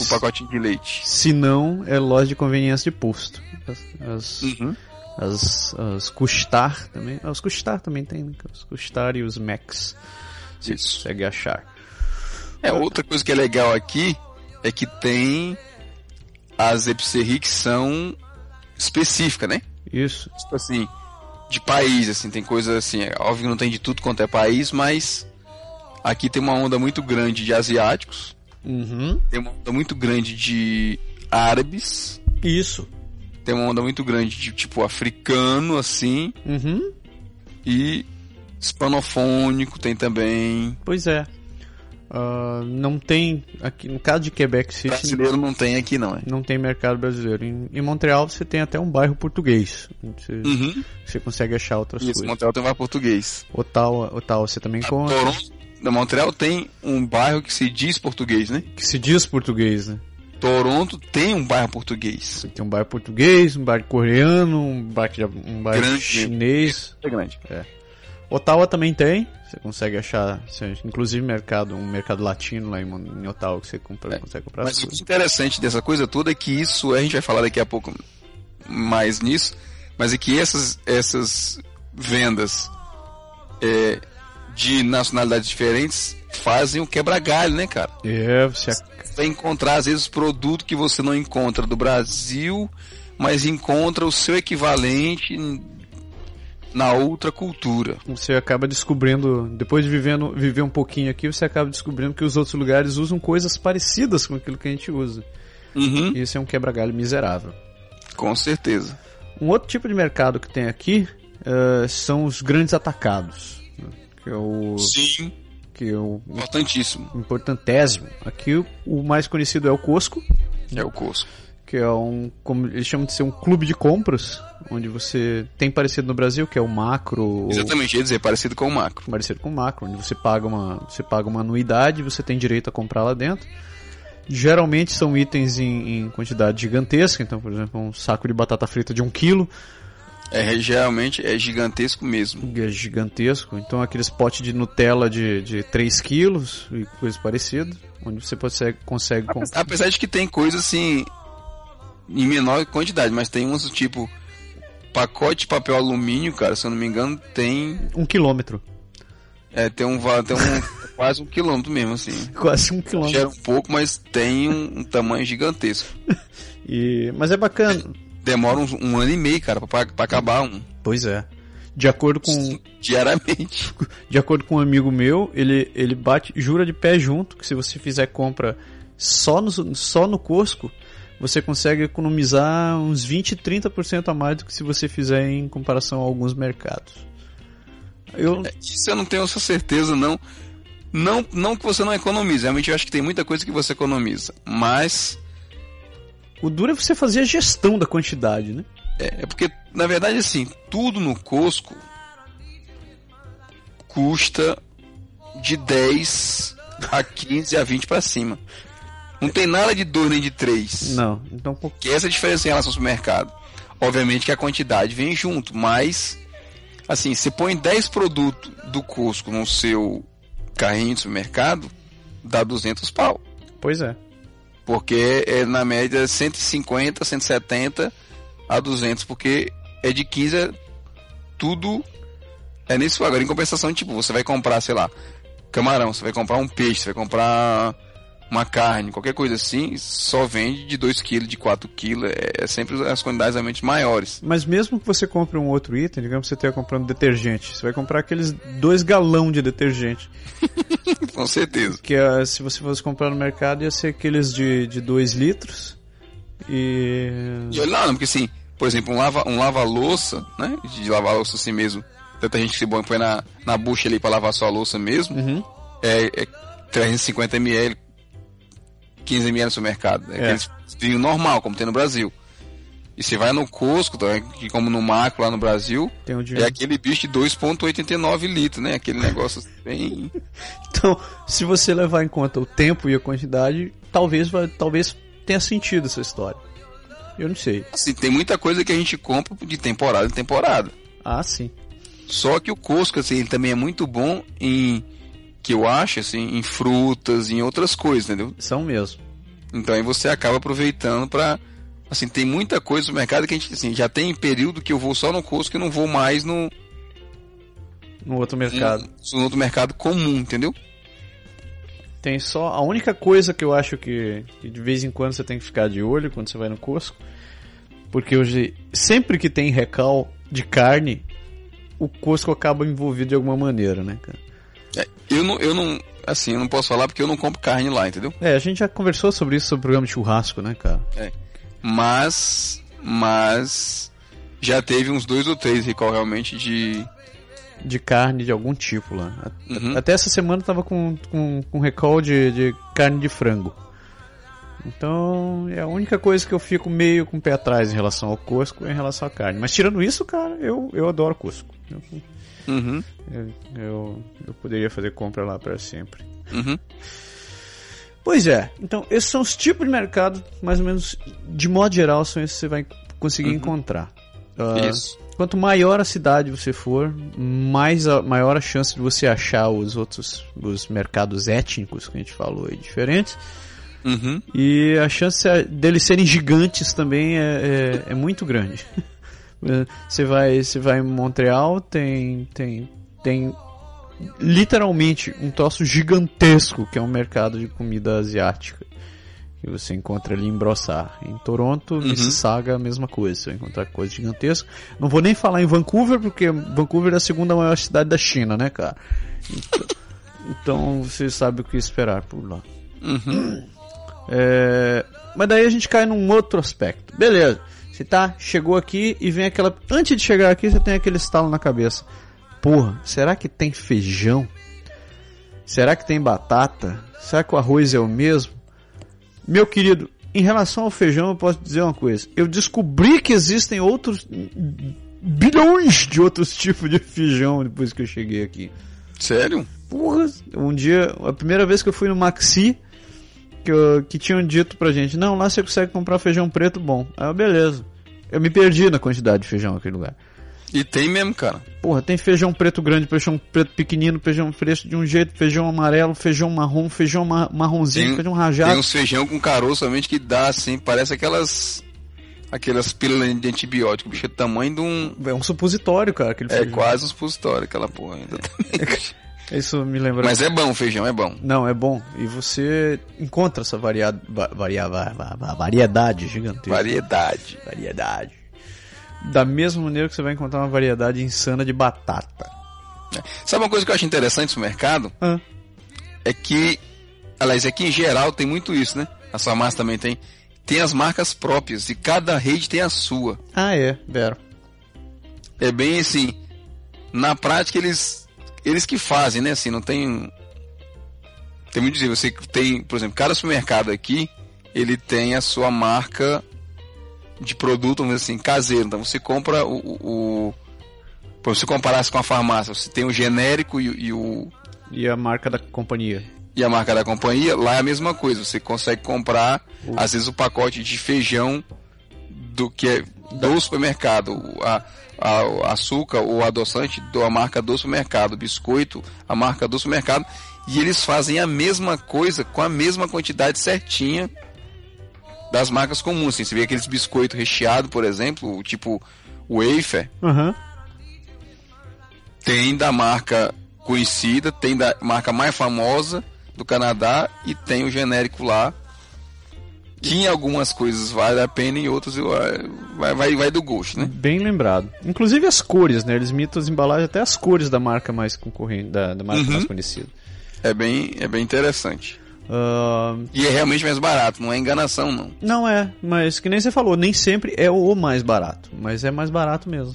o pacotinho de leite. Se não, é loja de conveniência de posto. As, as, Uhum. as, as Custar também. Os Custar também tem, né? Os Custar e os Max. Você Isso. consegue achar. É, outra coisa que é legal aqui é que tem as Epserri que são específicas, né? Isso. Tipo assim, de país, assim, tem coisa assim, é óbvio que não tem de tudo quanto é país, mas aqui tem uma onda muito grande de asiáticos, Uhum. tem uma onda muito grande de árabes, Isso. tem uma onda muito grande de tipo africano, assim, Uhum. e hispanofônico tem também. Pois é. Ah, não tem. Aqui, no caso de Quebec City, Brasileiro não tem aqui não, é? não tem mercado brasileiro. Em, em Montreal você tem até um bairro português. Você, Uhum. você consegue achar outras Isso, coisas. Montreal tem um bairro português. Ottawa, Ottawa você também encontra. Toronto, da Montreal tem um bairro que se diz português, né? Que se diz português, né? Toronto tem um bairro português. Você tem um bairro português, um bairro coreano, um bairro, um bairro Grande. chinês. É grande. Ottawa também tem. Você consegue achar, você- inclusive mercado, um mercado latino lá em, em Ottawa que você compra, É, consegue comprar Mas as o interessante dessa coisa toda é que isso, a gente vai falar daqui a pouco mais nisso, mas é que essas, essas vendas é, de nacionalidades diferentes fazem o quebra-galho, né, cara? É, você vai encontrar às vezes produto que você não encontra do Brasil, mas encontra o seu equivalente na outra cultura. Você acaba descobrindo, depois de vivendo, viver um pouquinho aqui, você acaba descobrindo que os outros lugares usam coisas parecidas com aquilo que a gente usa. Uhum. Isso é um quebra-galho miserável. Com certeza. Um outro tipo de mercado que tem aqui uh, são os grandes atacados. né? Que é o. Sim. Que é o Importantíssimo. importantésimo. Aqui o, mais conhecido é o Costco, É o Cusco. que é um. Como eles chamam de ser um clube de compras, onde você tem parecido no Brasil, que é o macro. Exatamente, ia dizer, parecido com o macro. parecido com o macro, onde você paga uma, você paga uma anuidade e você tem direito a comprar lá dentro. Geralmente são itens em, em quantidade gigantesca, então, por exemplo, um saco de batata frita de um quilo É, realmente é gigantesco mesmo. é gigantesco. Então, aqueles potes de Nutella de, de 3 quilos e coisas parecidas, onde você consegue, consegue com- Apesar de que tem coisas assim em menor quantidade, mas tem uns tipo pacote de papel alumínio, cara, se eu não me engano, tem um quilômetro. é, tem um tem um quase um quilômetro mesmo assim. Quase um quilômetro. Gera um pouco, mas tem um, um tamanho gigantesco. E, mas é bacana. Demora uns- um, ano e meio, cara, pra, pra acabar um. Pois é. De acordo com, Diariamente. de acordo com um amigo meu, ele, ele bate, jura de pé junto que se você fizer compra só no, só no Costco, você consegue economizar uns 20, 30% a mais do que se você fizer em comparação a alguns mercados. Eu, Isso eu não tenho essa certeza, não. Não, não que você não economize, realmente eu acho que tem muita coisa que você economiza, mas o duro é você fazer a gestão da quantidade, né? é, é porque, na verdade, assim, tudo no Costco custa de 10 a 15 a 20 para cima. Não tem nada de 2 nem de 3. Não, então pô, Que essa é a diferença em relação ao supermercado. Obviamente que a quantidade vem junto, mas assim, você põe 10 produtos do Costco no seu carrinho de supermercado, dá 200 pau. pois é. Porque é na média 150, 170 a 200, porque é de 15 a- tudo é nesse valor. Agora, em compensação, tipo, você vai comprar, sei lá, camarão, você vai comprar um peixe, você vai comprar uma carne, qualquer coisa assim, só vende de 2 kg, de 4 kg, é, é sempre as quantidades realmente maiores. Mas mesmo que você compre um outro item, digamos que você esteja comprando detergente, você vai comprar aqueles dois galão de detergente. Com certeza. Que é, se você fosse comprar no mercado ia ser aqueles de 2 litros. E. E olha lá, porque assim, por exemplo, um lava, um lava-louça, né? De lavar louça assim mesmo. Tanta gente que se põe na, na bucha ali pra lavar sua louça mesmo. Uhum. É, é 350 ml, 15 ml no supermercado. É, É. aqueles vinho normal, como tem no Brasil. E você vai no Costco, tá, que como no Macro lá no Brasil, de... é aquele bicho de 2,89 litros, né? Aquele negócio bem. Então, se você levar em conta o tempo e a quantidade, talvez, talvez tenha sentido essa história. Eu não sei. Assim, tem muita coisa que a gente compra de temporada em temporada. Ah, sim. Só que o Costco, assim, ele também é muito bom em. Que eu acho, assim, em frutas, em outras coisas, entendeu? São mesmo. Então aí você acaba aproveitando pra. Assim, tem muita coisa no mercado que a gente, assim, já tem período que eu vou só no Costco e não vou mais no, No outro mercado. no, no outro mercado comum, entendeu? Tem só. A única coisa que eu acho que, que de vez em quando você tem que ficar de olho quando você vai no Costco. Porque hoje, sempre que tem recal de carne, o Costco acaba envolvido de alguma maneira, né, cara? É, eu não, eu não. Assim, eu não posso falar porque eu não compro carne lá, entendeu? É, a gente já conversou sobre isso sobre o programa de churrasco, né, cara? Mas. Mas. Já teve uns dois ou três recall realmente de. De carne de algum tipo lá. Uhum. Até essa semana eu tava com, com, com recall de, de carne de frango. Então, é a única coisa que eu fico meio com o pé atrás em relação ao Costco é em relação à carne. Mas tirando isso, cara, eu, eu adoro Costco. Eu, Uhum, eu, eu, poderia fazer compra lá para sempre. uhum. Pois é, então esses são os tipos de mercado, mais ou menos, de modo geral, são esses que você vai conseguir encontrar. Ah, Isso. Quanto maior a cidade você for, mais a, maior a chance de você achar os outros os mercados étnicos que a gente falou aí diferentes. Uhum. E a chance deles serem gigantes também é, é, é muito grande. Você vai, você vai em Montreal, tem, tem, tem literalmente um troço gigantesco que é um mercado de comida asiática. Que você encontra ali em Brossard. Em Toronto, Mississauga, a mesma coisa. Você vai encontrar coisa gigantesca. Não vou nem falar em Vancouver, porque Vancouver é a segunda maior cidade da China, né, cara? Então, então você sabe o que esperar por lá. É, mas daí a gente cai num outro aspecto. Beleza. Você tá, chegou aqui e vem aquela. Antes de chegar aqui, você tem aquele estalo na cabeça. Porra, será que tem feijão? Será que tem batata? Será que o arroz é o mesmo? Meu querido, em relação ao feijão, eu posso dizer uma coisa. Eu descobri que existem outros. bilhões de outros tipos de feijão depois que eu cheguei aqui. Sério? Porra, um dia, a primeira vez que eu fui no Maxi, que, eu- que tinham dito pra gente, não, lá você consegue comprar feijão preto bom. Aí eu, beleza. Eu me perdi na quantidade de feijão naquele lugar. E tem mesmo, cara. Porra, tem feijão preto grande, feijão preto pequenino, feijão fresco de um jeito, feijão amarelo, feijão marrom, feijão ma- marronzinho, Tem, feijão tem rajado. uns feijão com caroço somente que dá assim, parece aquelas. Aquelas pílulas de antibiótico, bicho, é do tamanho de um. É um supositório, cara, aquele É feijão. quase um supositório, aquela porra ainda. Isso me lembra. Mas é bom o feijão, é bom. Não, é bom. E você encontra essa variada, va- varia, va- va- va- variedade gigantesca. Variedade. Variedade. Da mesma maneira que você vai encontrar uma variedade insana de batata. Sabe uma coisa que eu acho interessante no mercado? Ah, É que, aliás, aqui em geral tem muito isso, né? A sua massa também tem. Tem as marcas próprias e cada rede tem a sua. ah é, Vero. É bem assim. Na prática eles eles que fazem, né? Assim, não tem tem muito dizer, você tem, por exemplo, cada supermercado aqui, ele tem a sua marca de produto, vamos dizer assim, caseiro. Então você compra o, o, o você comparar com a farmácia, você tem o genérico e, e o E a marca da companhia. e a marca da companhia, lá é a mesma coisa. Você consegue comprar, às vezes, o pacote de feijão do que é do supermercado. A, a- o açúcar ou adoçante da marca do supermercado. Biscoito, a marca do supermercado. E eles fazem a mesma coisa com a mesma quantidade certinha das marcas comuns. Assim, você vê aqueles biscoitos recheados, por exemplo, tipo wafer, Aham. tem da marca conhecida, tem da marca mais famosa do Canadá e tem o genérico lá. Que em algumas coisas vale a pena, em outras eu- vai, vai, vai do gosto, né? Bem lembrado. Inclusive as cores, né? Eles imitam as embalagens, até as cores da marca mais concorrente, da, da marca Uhum. mais conhecida. É bem, é bem interessante. Ah, E é realmente mais barato, não é enganação, não. não é, mas que nem você falou, nem sempre é o mais barato, mas é mais barato mesmo.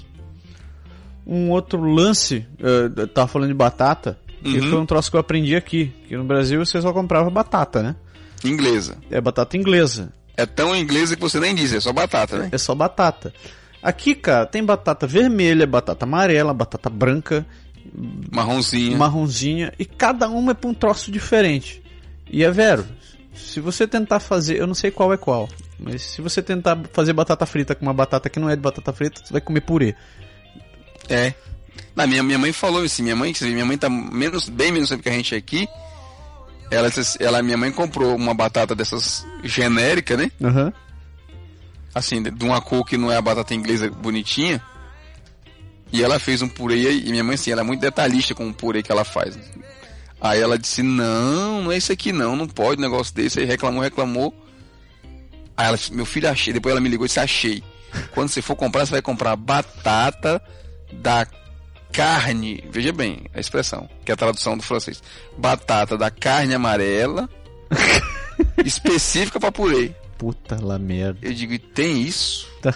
Um outro lance, eu tava falando de batata, que Uhum. foi um troço que eu aprendi aqui, que no Brasil você só comprava batata, né? Inglesa. É batata inglesa, É tão inglesa que você nem diz, é só batata, né? é só batata. Aqui, cara, tem batata vermelha, batata amarela, batata branca, Marronzinha. marronzinha, e cada uma é pra um troço diferente. E é vero, se você tentar fazer, eu não sei qual é qual, mas se você tentar fazer batata frita com uma batata que não é de batata frita, você vai comer purê. É. Na minha, minha mãe falou assim, minha mãe, minha mãe tá menos, bem menos tempo que a gente aqui. Ela, disse- ela, minha mãe comprou uma batata dessas genérica, né? Aham. assim, de uma cor que não é a batata inglesa bonitinha. E ela fez um purê, e minha mãe, assim, ela é muito detalhista com o purê que ela faz. Aí ela disse, não, não é isso aqui não, não pode um negócio desse. Aí reclamou, reclamou. Aí ela disse, meu filho, achei. Depois ela me ligou e disse, achei. Quando você for comprar, você vai comprar batata da carne. Veja bem a expressão, que é a tradução do francês. Batata da carne amarela, específica para purê. Puta lá merda. Eu digo, tem isso? Tá.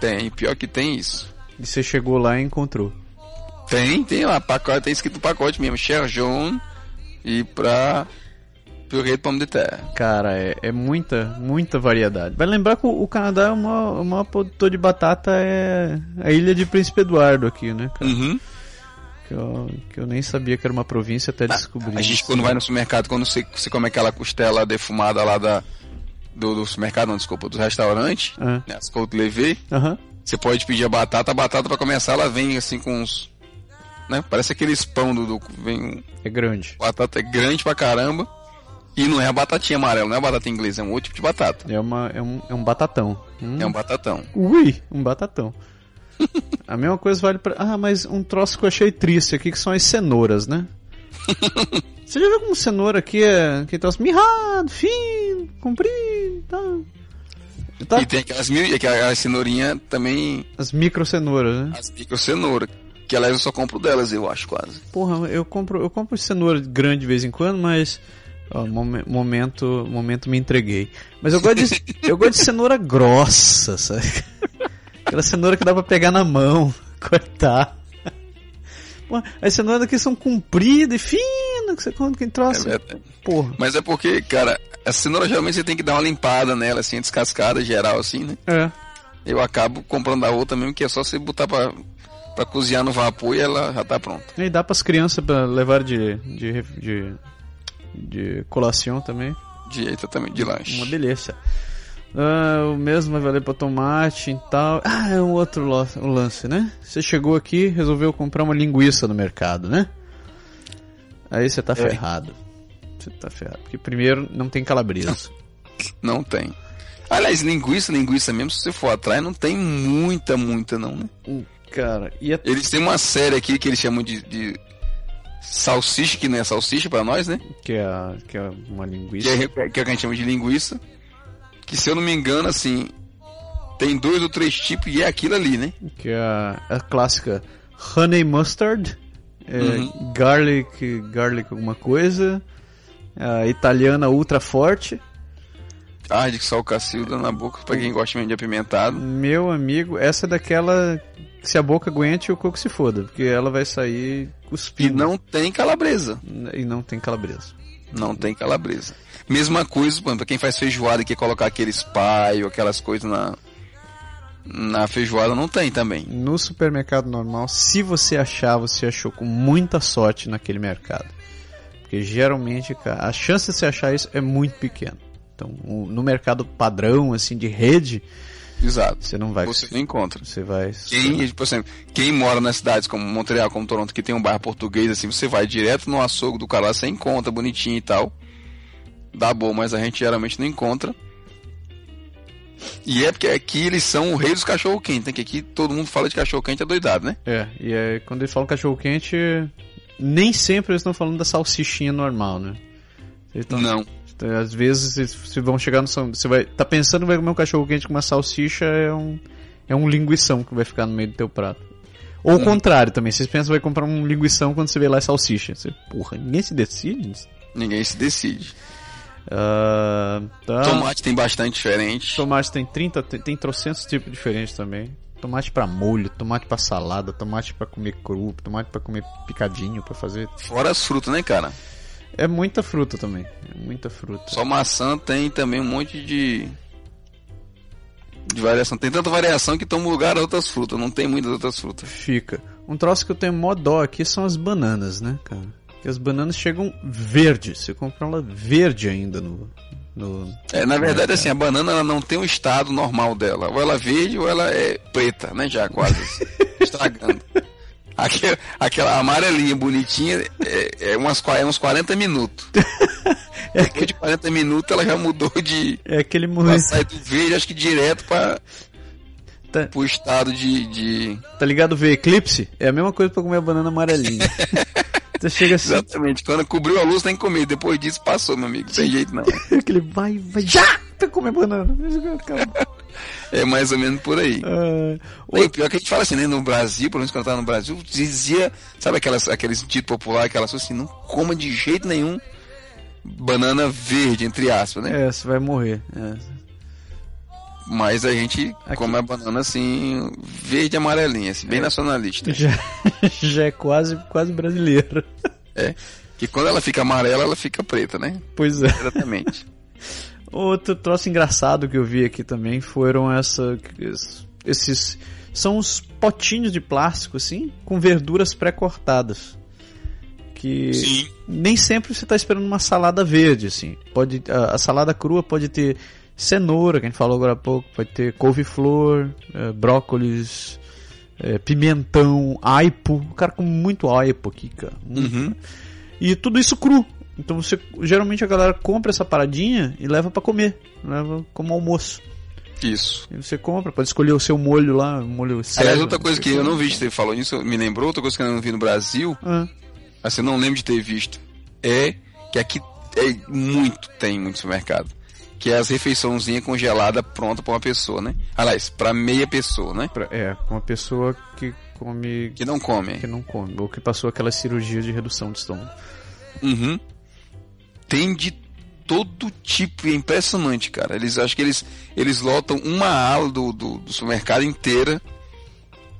Tem, pior que tem isso. E você chegou lá e encontrou. Tem, tem lá, pacote, tem escrito pacote mesmo, Cher Jaune e pra purê de pomme de terre. Cara, é, é muita, muita variedade. Vai lembrar que o, o Canadá é o maior, o maior produtor de batata é a ilha de Príncipe Eduardo aqui, né, cara? Uhum. Que, eu, que eu nem sabia que era uma província até descobrir. A gente quando vai no supermercado, quando você, você come aquela costela defumada lá da, do, do supermercado, não, desculpa, do restaurante, Ah. né, as Cold Levé, Aham. você pode pedir a batata, a batata pra começar ela vem assim com uns, né, parece aqueles pão do, do vem um- É grande. batata é grande pra caramba, e não é a batatinha amarela, não é a batata inglesa, é um outro tipo de batata, É, uma, é, um, é um batatão. Hum. é um batatão. Ui, um batatão. A mesma coisa vale pra. Ah, mas um troço que eu achei triste aqui que são as cenouras, né? Você já viu como cenoura aqui é. Que troço mirrado, fino, comprido tá? tá? E tem aquelas, mil- aquelas cenourinhas também, As micro cenouras, né? as micro cenoura. Que aliás eu só compro delas, eu acho quase. Porra, eu compro, eu compro cenoura grande de vez em quando, mas. Ó, momen- momento, momento me entreguei. Mas eu gosto de, eu gosto de cenoura grossa, sabe? Aquela cenoura que dá pra pegar na mão, cortar. Pô, as cenouras aqui são compridas e finas, que você conta quem É troça. verdade. Porra. Mas é porque, cara, a cenoura geralmente você tem que dar uma limpada nela, assim, descascada geral, assim, né? É. Eu acabo comprando a outra mesmo, que é só você botar pra, pra cozinhar no vapor e ela já tá pronta. E dá pras crianças pra levar de, de, de, de colação também. Direita também, de lanche. Uma delícia. Ah, o mesmo vai valer pra tomate e tal. Ah, é um outro lance, né? Você chegou aqui, resolveu comprar uma linguiça no mercado, né? Aí você tá ferrado. Você tá ferrado. Porque primeiro não tem calabresa. Não tem. Aliás, linguiça, linguiça mesmo, se você for atrás, não tem muita, muita não, né? Cara, e a... Eles têm uma série aqui que eles chamam de, de salsicha, que não é salsicha pra nós, né? que é, que é uma Que linguiça. é, que é o que a gente chama de linguiça. Que se eu não me engano, assim, tem dois ou três tipos e é aquilo ali, né? Que é a, a clássica honey mustard, é, Uhum. garlic, garlic alguma coisa, a italiana ultra forte. Arde que só o cacilda na boca, pra quem gosta mesmo de apimentado. Meu amigo, essa é daquela que se a boca aguente o coco se foda, porque ela vai sair E cuspindo. não tem calabresa. E não tem calabresa. Não tem calabresa. Mesma coisa, pra quem faz feijoada e quer colocar aqueles paio, aquelas coisas na, na feijoada, não tem também. No supermercado normal, se você achar, você achou com muita sorte naquele mercado. Porque geralmente, cara, a chance de você achar isso é muito pequena. Então, no mercado padrão, assim, de rede, Exato. você não vai. Você não encontra. Você vai. Quem, por exemplo, quem mora nas cidades como Montreal, como Toronto, que tem um bairro português, assim, você vai direto no açougue do cara lá, você encontra, bonitinho e tal. Dá bom, mas a gente geralmente não encontra. E é porque aqui eles são o rei dos cachorro quente, né? Que aqui todo mundo fala de cachorro quente é doidado, né? É, e aí, quando eles falam cachorro quente, nem sempre eles estão falando da salsichinha normal, né? Eles tão- Não. Às vezes vocês vão chegar no. Você vai. Tá pensando vai comer um cachorro quente com uma salsicha, é um. É um linguição que vai ficar no meio do teu prato. Ou o contrário também, vocês pensam que vai comprar um linguição quando você vê lá salsicha. Você, porra, ninguém se decide? Ninguém se decide. Ah, tá. Tomate tem bastante diferente. Tomate tem 30, tem, tem trocentos tipos diferentes também. Tomate pra molho, tomate pra salada, tomate pra comer cru, tomate pra comer picadinho, pra fazer. Fora as frutas, né, cara? É muita fruta também. É muita fruta. Só maçã tem também um monte de. De variação. Tem tanta variação que toma lugar das outras frutas. Não tem muitas outras frutas. Fica. Um troço que eu tenho mó dó aqui são as bananas, né, cara? Que as bananas chegam verdes. Você compra ela verde ainda no. no... É, na verdade, assim, a banana ela não tem um estado normal dela. Ou ela é verde ou ela é preta, né? Já quase. estragando. Aquela, aquela amarelinha bonitinha é, é, umas, é uns 40 minutos. Depois de 40 minutos ela já mudou de. É aquele Ela moleque. sai do verde, acho que direto para Tá, o estado de, de. tá ligado ver eclipse? É a mesma coisa pra comer a banana amarelinha. Você chega assim, Exatamente. Quando cobriu a luz tem que comer. Depois disso passou, meu amigo. Sem jeito não. aquele vai, vai, já! Pra comer banana. É mais ou menos por aí. E o pior é que a gente fala assim, né? No Brasil, pelo menos quando eu tava no Brasil, dizia, sabe aquelas, aqueles dito popular, aquelas coisas assim, não coma de jeito nenhum banana verde, entre aspas, né? é, você vai morrer. É. Mas a gente Aqui. come a banana assim, verde e amarelinha, assim, bem nacionalista. Já, já é quase, quase brasileiro. É. Que quando ela fica amarela, ela fica preta, né? Pois é. Exatamente. Outro troço engraçado que eu vi aqui também foram essa, esses. São os potinhos de plástico, assim, com verduras pré-cortadas. Que Sim. nem sempre você está esperando uma salada verde, assim. Pode, a, a salada crua pode ter cenoura, que a gente falou agora há pouco, pode ter couve-flor, eh, brócolis, eh, pimentão, aipo. O cara come muito aipo aqui, cara. Uhum. E tudo isso cru. Então você geralmente a galera compra essa paradinha e leva pra comer, leva como almoço. Isso. E você compra, pode escolher o seu molho lá, molho sério. Aliás, outra coisa que eu não vi de ter falou nisso, me lembrou, outra coisa que eu não vi no Brasil, Ah, assim, eu não lembro de ter visto, é que aqui é muito, tem muito supermercado. Que é as refeiçãozinhas congeladas pronta pra uma pessoa, né? Aliás, pra meia pessoa, né? pra- é, uma pessoa que come. Que não come. que não come, ou que passou aquela cirurgia de redução de estômago. Uhum. Tem de todo tipo, é impressionante, cara. Eles acho que eles, eles lotam uma ala do, do, do supermercado inteira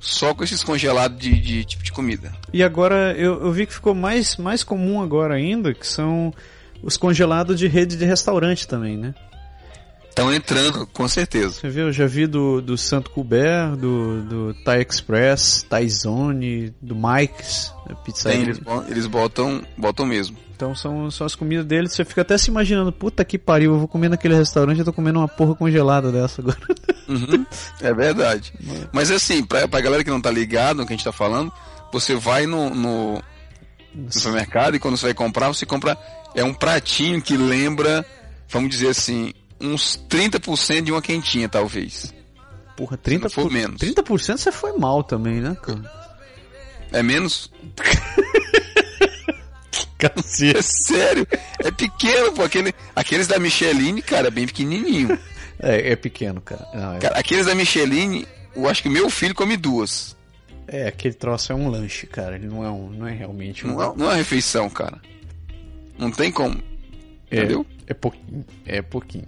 só com esses congelados de, de tipo de comida. E agora eu, eu vi que ficou mais, mais comum agora ainda, que são os congelados de rede de restaurante também, né? Estão entrando, com certeza. Você viu? Eu já vi do, do Santo Coubert, do, do Thai Express, Thai Zone, do Mike's, da Tem, pizzaria. eles, eles botam, botam mesmo. Então são, são as comidas deles, você fica até se imaginando, puta que pariu, eu vou comer naquele restaurante, eu tô comendo uma porra congelada dessa agora. Uhum, é verdade. Mas assim, pra, pra galera que não tá ligado no que a gente tá falando, você vai no, no, no supermercado e quando você vai comprar, você compra. É um pratinho que lembra, vamos dizer assim, uns 30% de uma quentinha, talvez. Porra, Se não 30%, for menos. 30% você foi mal também, né, cara? É menos? Cacete. É sério. É pequeno, pô. Aquele, aqueles da Micheline, cara, é bem pequenininho. É, é pequeno, cara. Não, é, Cara, aqueles da Micheline, eu acho que meu filho come duas. é, aquele troço é um lanche, cara. Ele não é, um, não é realmente um. Não é, não é uma refeição, cara. Não tem como. É, entendeu? é pouquinho. É pouquinho.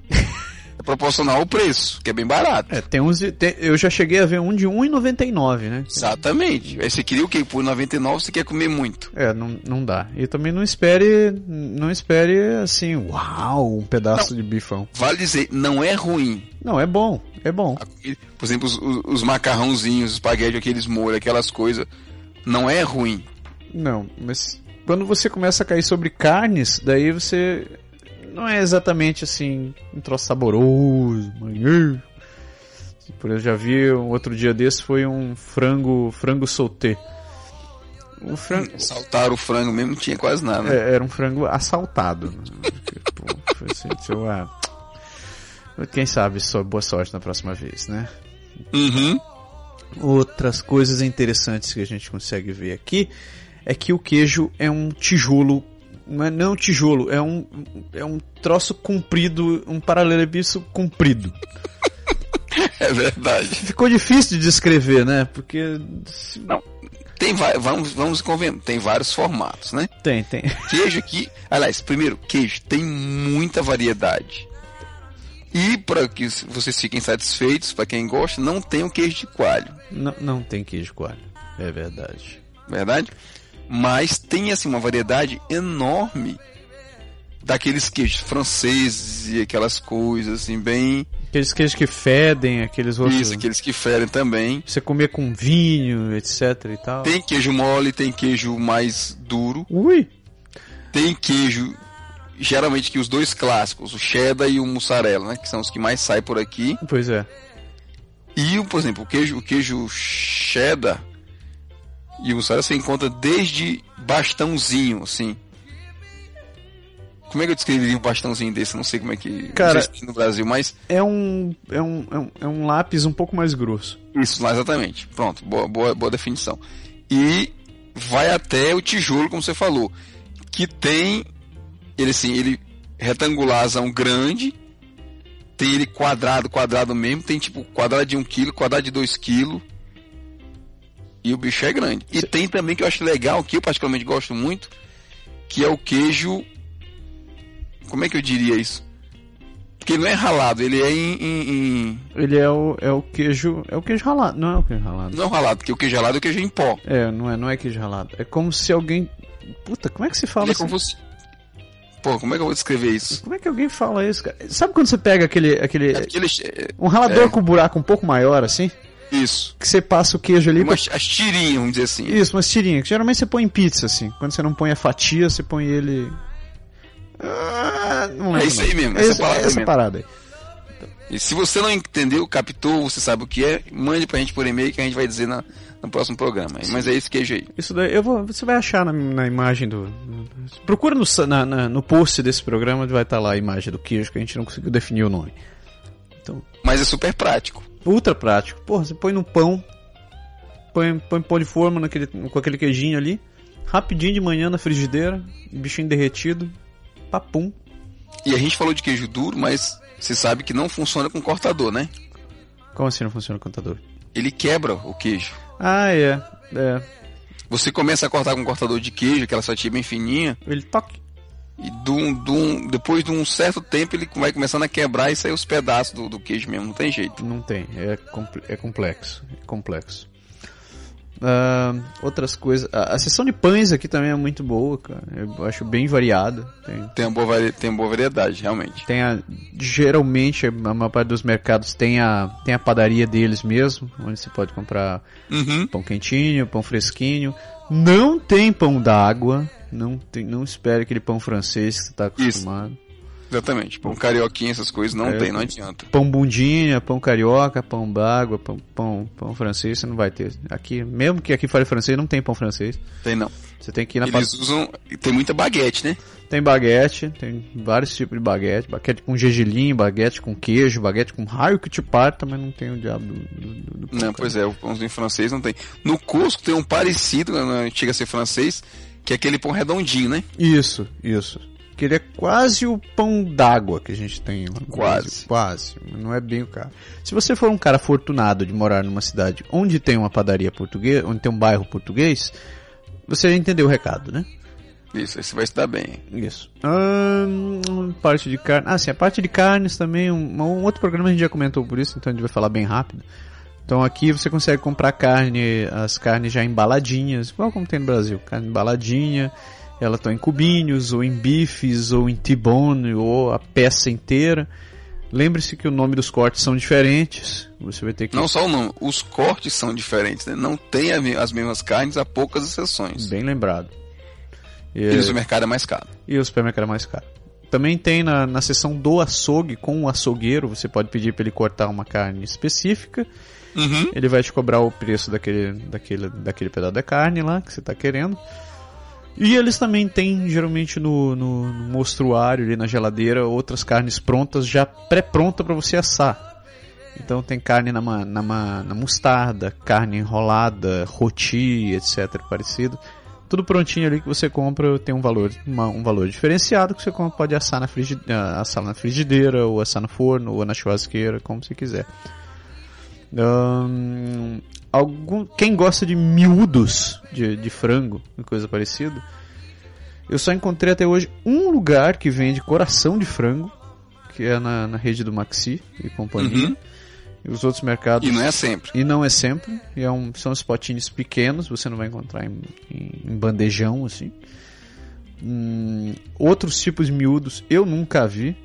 É proporcional ao preço, que é bem barato. É, tem uns. tem- eu já cheguei a ver um de 1,99, né? Exatamente. Aí você queria o quê? Por 99 você quer comer muito. É, não, não dá. E também não espere. Não espere assim, uau, um pedaço de bifão. Vale dizer, não é ruim. Não, é bom. É bom. Por exemplo, os, os- os macarrãozinhos, os espaguete, aqueles molhos, aquelas coisas. Não é ruim. Não, mas quando você começa a cair sobre carnes, daí você não é exatamente assim um troço saboroso. manhã. Por eu já vi um outro dia desse foi um frango frango sauté. O frango Saltar o frango mesmo não tinha quase nada. é, era um frango assaltado. né? Tipo, foi assim, tipo, ah, quem sabe só boa sorte na próxima vez, né? Uhum. Outras coisas interessantes que a gente consegue ver aqui é que o queijo é um tijolo, não é não um tijolo, é um, é um troço comprido, um paralelepípedo comprido. É verdade. Ficou difícil de descrever, né? Porque Tem, va- vamos, vamos convencer, tem vários formatos, né? tem, tem. Queijo aqui, aliás, primeiro, queijo tem muita variedade. E para que vocês fiquem satisfeitos, para quem gosta, não tem o queijo de coalho, Não, não tem queijo coalho, é verdade. verdade? Mas tem assim uma variedade enorme daqueles queijos franceses e aquelas coisas assim bem Aqueles queijos que fedem, aqueles outros. isso, aqueles que ferem também. Você comer com vinho, etc e tal. Tem queijo mole, tem queijo mais duro, Ui! tem queijo geralmente que os dois clássicos, o cheddar e o mussarela, né, que são os que mais saem por aqui. Pois é. E, o, por exemplo, o queijo, o queijo cheddar e o mussarela você encontra desde bastãozinho, assim. Como é que eu descreveria um bastãozinho desse? Não sei como é que. Cara- se no Brasil, mas. É um, é, um, é, um, é um lápis um pouco mais grosso. Isso, exatamente. Pronto, boa, boa, boa definição. E vai até o tijolo, como você falou. Que tem. Ele assim, ele retangularzão grande. Tem ele quadrado, quadrado mesmo. Tem tipo quadrado de 1 kg, quadrado de 2 kg. E o bicho é grande. E tem também que eu acho legal, que eu particularmente gosto muito, que é o queijo. Como é que eu diria isso? Porque ele não é ralado, ele é em- em- em Ele é o, é o queijo. É o queijo ralado. Não é o queijo ralado. Não ralado, porque o queijo ralado é o queijo em pó. É, não é, não é queijo ralado. É como se alguém. Puta, como é que se fala Ele é assim? como se... Pô, como é que eu vou descrever isso? Como é que alguém fala isso, cara? Sabe quando você pega aquele. aquele Aquele... um ralador É. com um buraco um pouco maior, assim? Isso. Que você passa o queijo ali. Umas, as tirinhas, vamos dizer assim. Isso, umas tirinhas. Que geralmente você põe em pizza, assim. Quando você não põe a fatia, você põe ele. Ah, não lembro. É isso aí mesmo, É essa essa, palavra essa mesmo. parada aí. E se você não entendeu, captou, você sabe o que é, mande pra gente por e-mail que a gente vai dizer na, no próximo programa. Mas é esse queijo aí. Isso daí, eu vou, você vai achar na, na imagem do. procura no, na- na- no post desse programa, vai estar lá a imagem do queijo, que a gente não conseguiu definir o nome. Então, Mas é super prático. Ultra prático. Porra, você põe no pão, põe, põe pão de forma naquele, com aquele queijinho ali, rapidinho de manhã na frigideira, bichinho derretido, papum. E a gente falou de queijo duro, mas você sabe que não funciona com cortador, né? Como assim não funciona o contador? Ele quebra o queijo. Ah, é. É. Você começa a cortar com um cortador de queijo, aquela fatia bem fininha, Ele toque. E de de depois de um certo tempo ele vai começando a quebrar e sair os pedaços do, do queijo mesmo, não tem jeito. Não tem, é, comple- é complexo. É complexo. Ah, outras coisas. A, a seção de pães aqui também é muito boa, cara. Eu acho bem variada. Tem, Tem uma boa, vari- tem uma boa variedade, realmente. tem a, geralmente, a maior parte dos mercados tem a, tem a padaria deles mesmo, onde você pode comprar Uhum. pão quentinho, pão fresquinho. Não tem pão d'água. Não, tem, não espere aquele pão francês que você está acostumado. Exatamente. Pão carioquinha, essas coisas não É. tem, não adianta. Pão bundinha, pão carioca, pão d'água, pão, pão, pão francês, você não vai ter. Aqui, mesmo que aqui fale francês, não tem pão francês. Tem não. Você tem que ir na Eles usam. Tem muita baguete, né? Tem baguete, tem vários tipos de baguete. Baguete com gergelim, baguete com queijo, baguete com raio que te parta, mas não tem o diabo do, do, do- do pão, Não, cara. pois é, o pãozinho francês não tem. No Cusco tem um parecido, não chega a ser francês, que é aquele pão redondinho, né? Isso, isso. Que ele é quase o pão d'água que a gente tem Quase. Quase, não é bem o cara. Se você for um cara afortunado de morar numa cidade onde tem uma padaria portuguesa, onde tem um bairro português, você já entendeu o recado, né? Isso, aí você vai se dar bem. Isso. Ahn, parte de carne. Ah, sim, a parte de carnes também. Um, um outro programa a gente já comentou por isso, então a gente vai falar bem rápido. Então aqui você consegue comprar carne, as carnes já embaladinhas, igual como tem no Brasil, carne embaladinha. Elas estão em cubinhos, ou em bifes, ou em T-bone, ou a peça inteira. Lembre-se que o nome dos cortes são diferentes. Você vai ter que. Não só o nome, os cortes são diferentes, né? Não tem as mesmas carnes há poucas exceções. Bem lembrado. E, E o mercado é mais caro. E o supermercado é mais caro. Também tem na, na seção do açougue, com o açougueiro, você pode pedir para ele cortar uma carne específica. Uhum. Ele vai te cobrar o preço daquele, daquele, daquele pedaço da carne lá que você está querendo. E eles também têm, geralmente, no, no, no mostruário, ali na geladeira, outras carnes prontas, já pré-pronta para você assar. Então tem carne na, ma- na, ma- na mostarda, carne enrolada, roti, etc. parecido. Tudo prontinho ali que você compra tem um valor, uma- um valor diferenciado que você compra, pode assar na, frigi- ah, assar na frigideira, ou assar no forno, ou na churrasqueira, como você quiser. Ahn, algum, quem gosta de miúdos de, de frango e coisa parecida, eu só encontrei até hoje um lugar que vende coração de frango, que é na, na rede do Maxi e companhia. Uhum. E os outros mercados. E não é sempre. E não é sempre. E é um, são spotinhos pequenos, você não vai encontrar em, em- em bandejão, assim. Hum, outros tipos de miúdos eu nunca vi.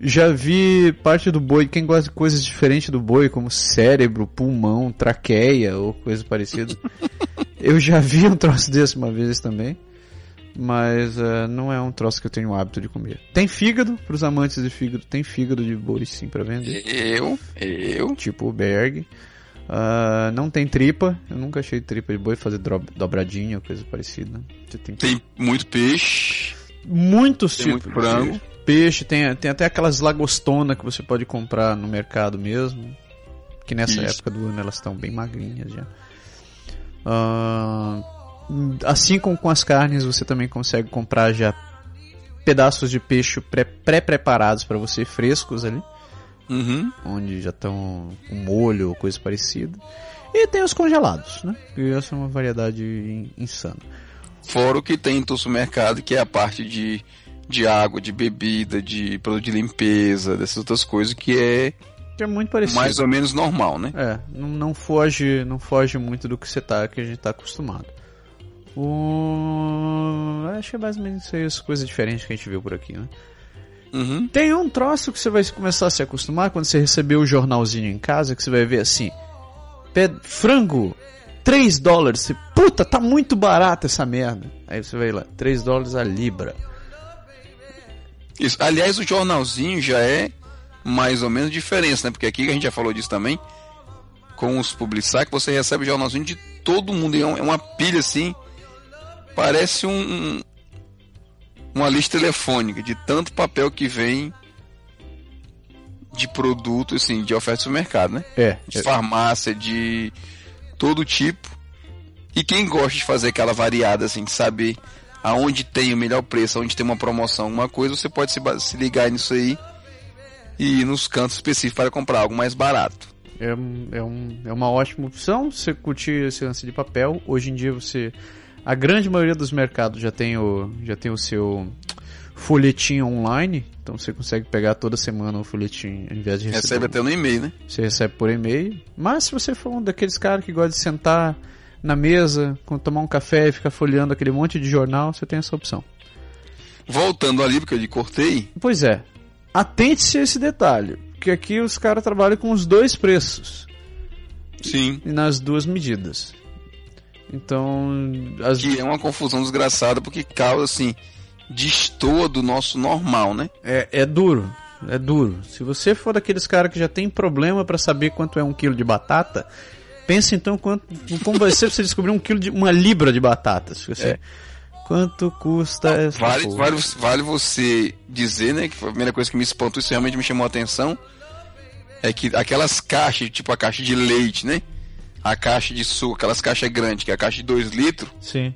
Já vi parte do boi, quem gosta de coisas diferentes do boi, como cérebro, pulmão, traqueia ou coisa parecida. eu já vi um troço desse uma vez também. Mas eh, não é um troço que eu tenho o hábito de comer. Tem fígado, pros amantes de fígado, tem fígado de boi sim pra vender Eu, eu. tipo o Berg. Ah, não tem tripa, eu nunca achei tripa de boi fazer dobradinha ou coisa parecida. Tem Tem muito peixe. muitos tem tipos muito frango. Peixe, tem, tem até aquelas lagostonas que você pode comprar no mercado mesmo. Que nessa Isso. época do ano elas estão bem magrinhas já. Ah, assim como com as carnes, você também consegue comprar já pedaços de peixe pré- pré-preparados para você, frescos ali Uhum. onde já estão com molho ou coisa parecida. E tem os congelados, né? E essa é uma variedade in- insana. Fora o que tem no supermercado, que é a parte de, de água, de bebida, de produto de limpeza, dessas outras coisas, que é é muito parecido. mais ou menos normal, né? É, não, não foge, não foge muito do que você tá, que a gente tá acostumado. O... Acho que é mais ou menos isso aí, as coisas diferentes que a gente viu por aqui, né? Uhum. Tem um troço que você vai começar a se acostumar quando você receber o jornalzinho em casa, que você vai ver assim, frango, 3 dólares. Puta, tá muito barato essa merda. Aí você vai lá, 3 dólares a libra. Isso. Aliás, o jornalzinho já é mais ou menos diferença, né? Porque aqui a gente já falou disso também, com os publicitários, que você recebe o jornalzinho de todo mundo. É é uma pilha assim, parece um, um- uma lista telefônica de tanto papel que vem de produto, assim, de oferta no mercado, né? É. De farmácia, de todo tipo. E quem gosta de fazer aquela variada, assim, de saber aonde tem o melhor preço, aonde tem uma promoção, alguma coisa, você pode se, se ligar nisso aí e ir nos cantos específicos para comprar algo mais barato. É, é, um, é uma ótima opção você curtir esse lance de papel. Hoje em dia você. A grande maioria dos mercados já tem o, já tem o seu folhetim online, então você consegue pegar toda semana o folhetim ao invés de receber. Recebe até no e-mail, né? Você recebe por e-mail. Mas se você for um daqueles caras que gosta de sentar na mesa, tomar um café e ficar folheando aquele monte de jornal, você tem essa opção. Voltando ali, porque eu lhe cortei. Pois é. Atente-se a esse detalhe, porque aqui os caras trabalham com os dois preços. Sim. E nas duas medidas. Então, as... que é uma confusão desgraçada porque causa assim destoa do nosso normal, né? É, é duro, é duro. Se você for daqueles caras que já tem problema para saber quanto é um quilo de batata, pense então quanto, como vai ser você descobrir um quilo de uma libra de batatas. Você, é. Quanto custa Não, essa vale, vale, vale, você dizer, né? Que foi a primeira coisa que me espantou, isso realmente me chamou a atenção. É que aquelas caixas, tipo a caixa de leite, né? A caixa de suco, aquelas caixas grandes, que é a caixa de 2 litros. Sim.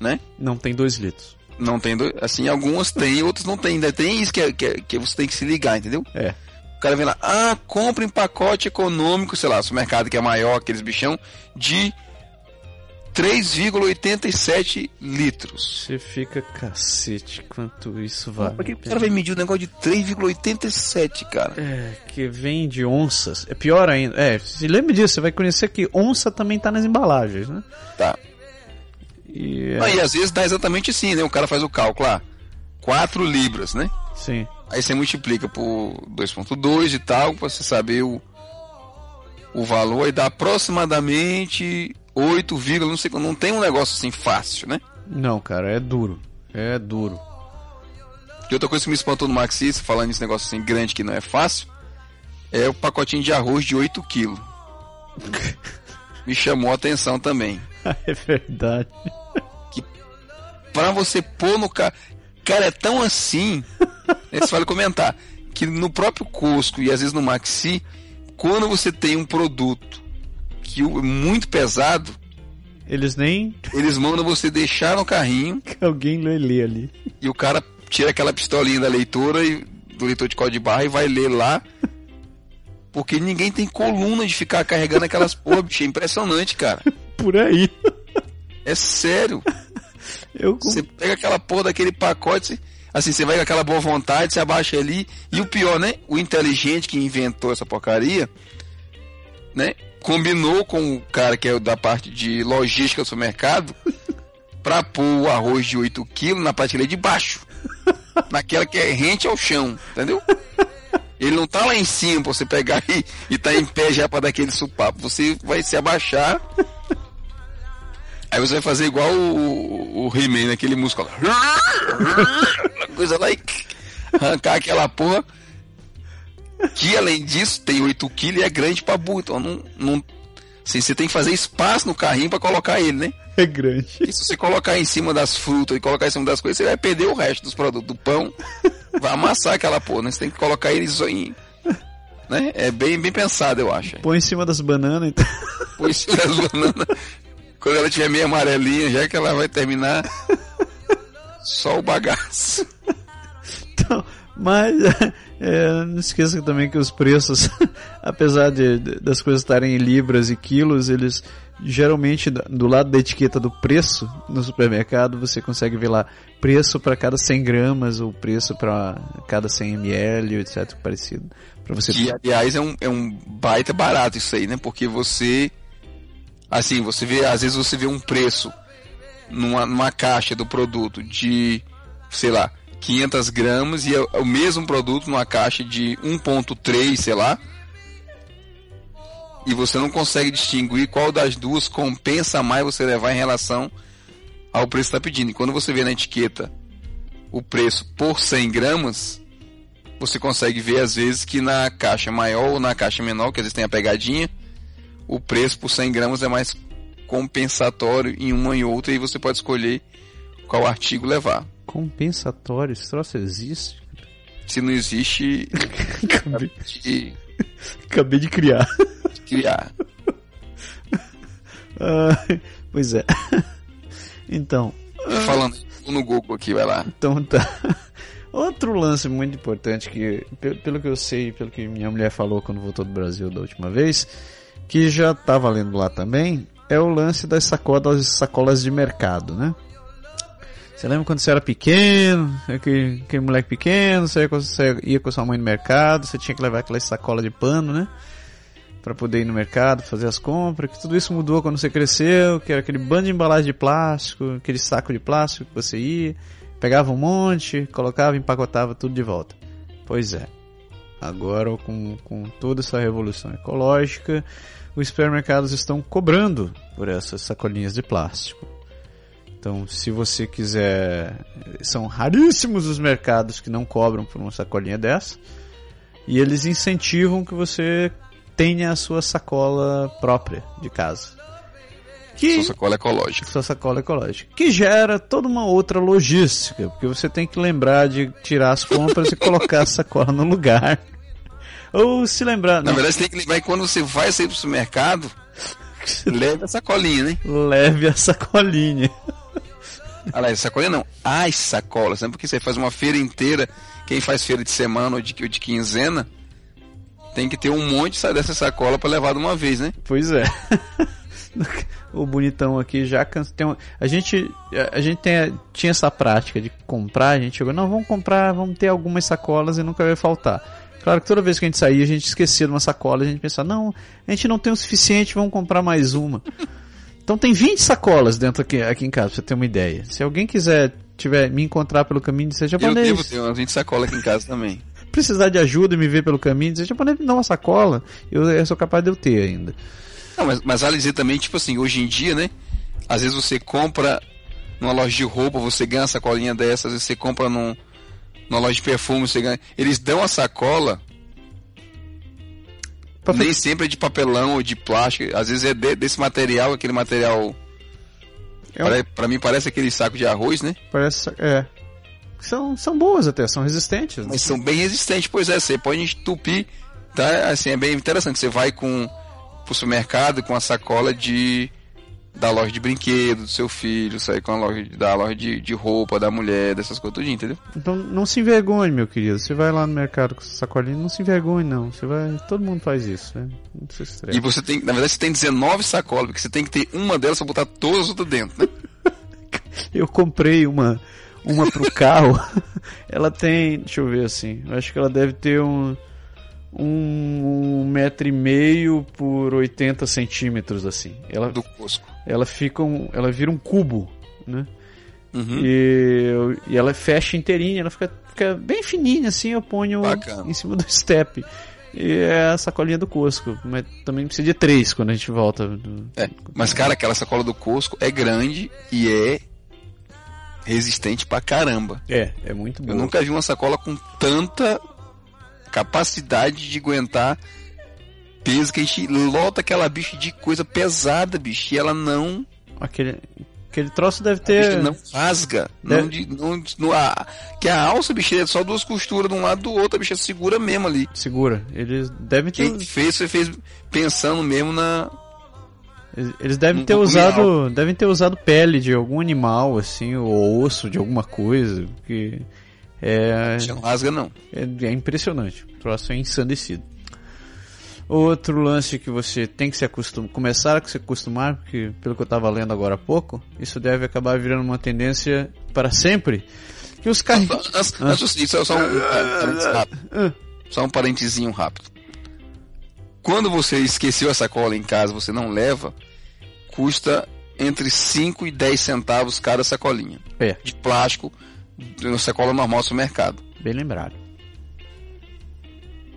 Né? Não tem 2 litros. Não tem dois. Assim, algumas tem, outras não tem. Ainda tem isso que, é, que, é, que você tem que se ligar, entendeu? É. O cara vem lá, ah, compra em pacote econômico, sei lá, supermercado que é maior, aqueles bichão, de 3,87 litros. Você fica cacete, quanto isso vale. Por que o cara vai medir o negócio de 3,87, cara? É, que vem de onças. É pior ainda. É, se lembre disso, você vai conhecer que onça também tá nas embalagens, né? Tá. E, é... e às vezes dá exatamente assim, né? O cara faz o cálculo lá. 4 libras, né? Sim. Aí você multiplica por 2.2 e tal, pra você saber o, o valor, e dá aproximadamente 8, não sei, não tem um negócio assim fácil, né? Não, cara, é duro. É duro. E outra coisa que me espantou no Maxis, falando nesse negócio assim grande que não é fácil, é o pacotinho de arroz de 8 quilos. me chamou a atenção também. é verdade para você pôr no carro. Cara, é tão assim. você vale comentar. Que no próprio Cusco e às vezes no Maxi, quando você tem um produto que é muito pesado. Eles nem. Eles mandam você deixar no carrinho. Que alguém lê ali. E o cara tira aquela pistolinha da leitora e do leitor de código de barra e vai ler lá. Porque ninguém tem coluna de ficar carregando aquelas porra, bicho. É impressionante, cara. Por aí. É sério. Eu... Você pega aquela porra daquele pacote, assim, você vai com aquela boa vontade, você abaixa ali. E o pior, né? O inteligente que inventou essa porcaria, né? Combinou com o cara que é da parte de logística do supermercado pra pôr o arroz de 8 quilos na prateleira de baixo. naquela que é rente ao chão, entendeu? Ele não tá lá em cima pra você pegar e, e tá em pé já pra dar aquele supapo. Você vai se abaixar Aí você vai fazer igual o, o He-Man, aquele músculo. coisa lá e arrancar aquela porra. Que além disso tem 8 kg e é grande pra burro. Então não. não assim, você tem que fazer espaço no carrinho para colocar ele, né? É grande. E se você colocar em cima das frutas e colocar em cima das coisas, você vai perder o resto dos produtos do pão. Vai amassar aquela porra, né? Você tem que colocar ele em. Né? É bem, bem pensado, eu acho. Põe em cima das bananas então. Põe em cima das bananas. Quando ela tiver meio amarelinha, já que ela vai terminar só o bagaço. Então, mas é, não esqueça também que os preços, apesar de, das coisas estarem em libras e quilos, eles geralmente do lado da etiqueta do preço no supermercado você consegue ver lá preço para cada 100 gramas ou preço para cada 100 ml, etc. parecido. Para você. Que aliás é um, é um baita barato isso aí, né? Porque você Assim, você vê, às vezes você vê um preço numa, numa caixa do produto de, sei lá, 500 gramas e é o mesmo produto numa caixa de 1.3, sei lá. E você não consegue distinguir qual das duas compensa mais você levar em relação ao preço que está pedindo. E quando você vê na etiqueta o preço por 100 gramas, você consegue ver às vezes que na caixa maior ou na caixa menor, que às vezes tem a pegadinha, o preço por 100 gramas é mais compensatório em uma e outra e você pode escolher qual artigo levar. Compensatório? Esse troço existe? Se não existe, acabei, de acabei de criar. criar. Ah, pois é. Então, Falando tô no Google aqui, vai lá. então tá. Outro lance muito importante que, pe- pelo que eu sei, pelo que minha mulher falou quando voltou do Brasil da última vez, que já tá valendo lá também, é o lance das sacolas, sacolas de mercado, né? Você lembra quando você era pequeno, aquele, aquele moleque pequeno, você ia, com, você ia com sua mãe no mercado, você tinha que levar aquela sacola de pano, né? Pra poder ir no mercado, fazer as compras, que tudo isso mudou quando você cresceu, que era aquele bando de embalagem de plástico, aquele saco de plástico que você ia, pegava um monte, colocava, empacotava tudo de volta. Pois é. Agora, com, com toda essa revolução ecológica, os supermercados estão cobrando por essas sacolinhas de plástico. Então, se você quiser, são raríssimos os mercados que não cobram por uma sacolinha dessa. E eles incentivam que você tenha a sua sacola própria de casa. Que Sua sacola ecológica. sua sacola ecológica. Que gera toda uma outra logística, porque você tem que lembrar de tirar as compras e colocar a sacola no lugar. Ou se lembrar, Na não, verdade, você tem que lembrar que quando você vai sair pro supermercado, leve a sacolinha, né? leve a sacolinha. Aliás, sacolinha não, as sacolas, né? Porque você faz uma feira inteira, quem faz feira de semana ou de, ou de quinzena, tem que ter um monte dessa sacola pra levar de uma vez, né? Pois é. o bonitão aqui já. Tem um- a gente, a gente tem, tinha essa prática de comprar, a gente chegou, não, vamos comprar, vamos ter algumas sacolas e nunca vai faltar. Claro que toda vez que a gente saía, a gente esquecia de uma sacola, a gente pensava, não, a gente não tem o suficiente, vamos comprar mais uma. Então tem 20 sacolas dentro aqui, aqui em casa, pra você ter uma ideia. Se alguém quiser tiver me encontrar pelo caminho de ser Eu japonês, devo ter umas 20 sacolas aqui em casa também. precisar de ajuda e me ver pelo caminho, dizer japonês me dá uma sacola, eu, eu sou capaz de eu ter ainda. Não, mas, mas dizer também, tipo assim, hoje em dia, né? Às vezes você compra numa loja de roupa, você ganha uma sacolinha dessa, às vezes você compra num, numa loja de perfume, você ganha. Eles dão a sacola, Pra nem sempre é de papelão ou de plástico, às vezes é de- desse material, aquele material. É um- Pra mim parece aquele saco de arroz, né? Parece. É. São, são boas até, são resistentes. né? Mas são bem resistentes, pois é, você pode entupir, tá? Assim, é bem interessante. Você vai com pro supermercado com a sacola de da loja de brinquedo do seu filho, sai com a loja de- da loja de, de roupa da mulher, dessas coisas tudo, entendeu? Então não se envergonhe, meu querido. Você vai lá no mercado com essa sacolinha, não se envergonhe, não. Você vai. Todo mundo faz isso, né? Não se E estresse. você tem, na verdade, você tem 19 sacolas, porque você tem que ter uma delas pra botar todas as outras dentro, né? Eu comprei uma. Uma pro carro. ela tem. Deixa eu ver assim. Eu acho que ela deve ter um. Um, um metro e meio por 80 centímetros, assim. Ela, Do Costco. Ela fica um, Ela vira um cubo, né? Uhum. E, e ela fecha inteirinha, ela fica, fica bem fininha assim, eu ponho Bacana. em cima do step. E é a sacolinha do Costco, mas também precisa de três quando a gente volta. É, mas cara, aquela sacola do Costco é grande e é resistente pra caramba. É, é muito bom. Eu nunca vi uma sacola com tanta capacidade de aguentar peso que a gente lota aquela bicha de coisa pesada, bicho, e ela não, Aquele, aquele troço deve ter. não rasga, não, de, não, não a, que a alça, bicho, é só duas costuras de um lado do outro, a bicha segura mesmo ali. Segura. Eles devem ter. Quem fez, você fez pensando mesmo na, Eles- devem ter usado. Devem ter usado pele de algum animal, assim, ou osso de alguma coisa. Que é, não rasga não. É, é impressionante. O troço é ensandecido. Outro lance que você tem que se acostumar, começar a se acostumar, porque pelo que eu estava lendo agora há pouco, isso deve acabar virando uma tendência para sempre. Que os carrinhos. Antes, disso, só um, rápido. Só um parentezinho rápido. Quando você esqueceu a sacola em casa, você não leva, custa entre 5 e 10 centavos cada sacolinha. É, De plástico, de uma sacola normal do supermercado. bem lembrado.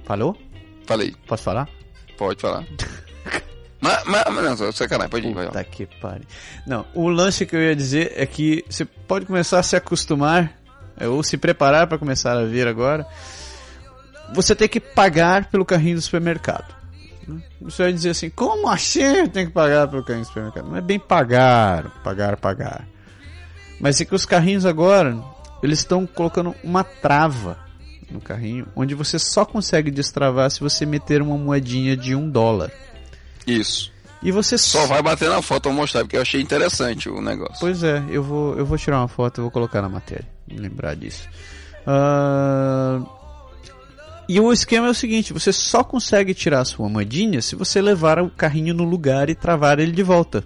Falou? Falei, Posso falar? Pode falar. mas, mas, mas não, sacanagem, pode ir, vai lá. Puta que pariu. Não, o lance que eu ia dizer é que você pode começar a se acostumar, é, ou se preparar para começar a ver agora. Você tem que pagar pelo carrinho do supermercado. né? Você vai dizer assim, como assim tem que pagar pelo carrinho do supermercado? Não é bem pagar, pagar, pagar. Mas é que os carrinhos agora, eles estão colocando uma trava no carrinho, onde você só consegue destravar se você meter uma moedinha de um dólar. Isso. E você Só vai bater na foto pra mostrar, porque eu achei interessante o negócio. Pois é, eu vou, eu vou tirar uma foto e vou colocar na matéria. Lembrar disso. Ah, E o esquema é o seguinte: você só consegue tirar a sua moedinha se você levar o carrinho no lugar e travar ele de volta.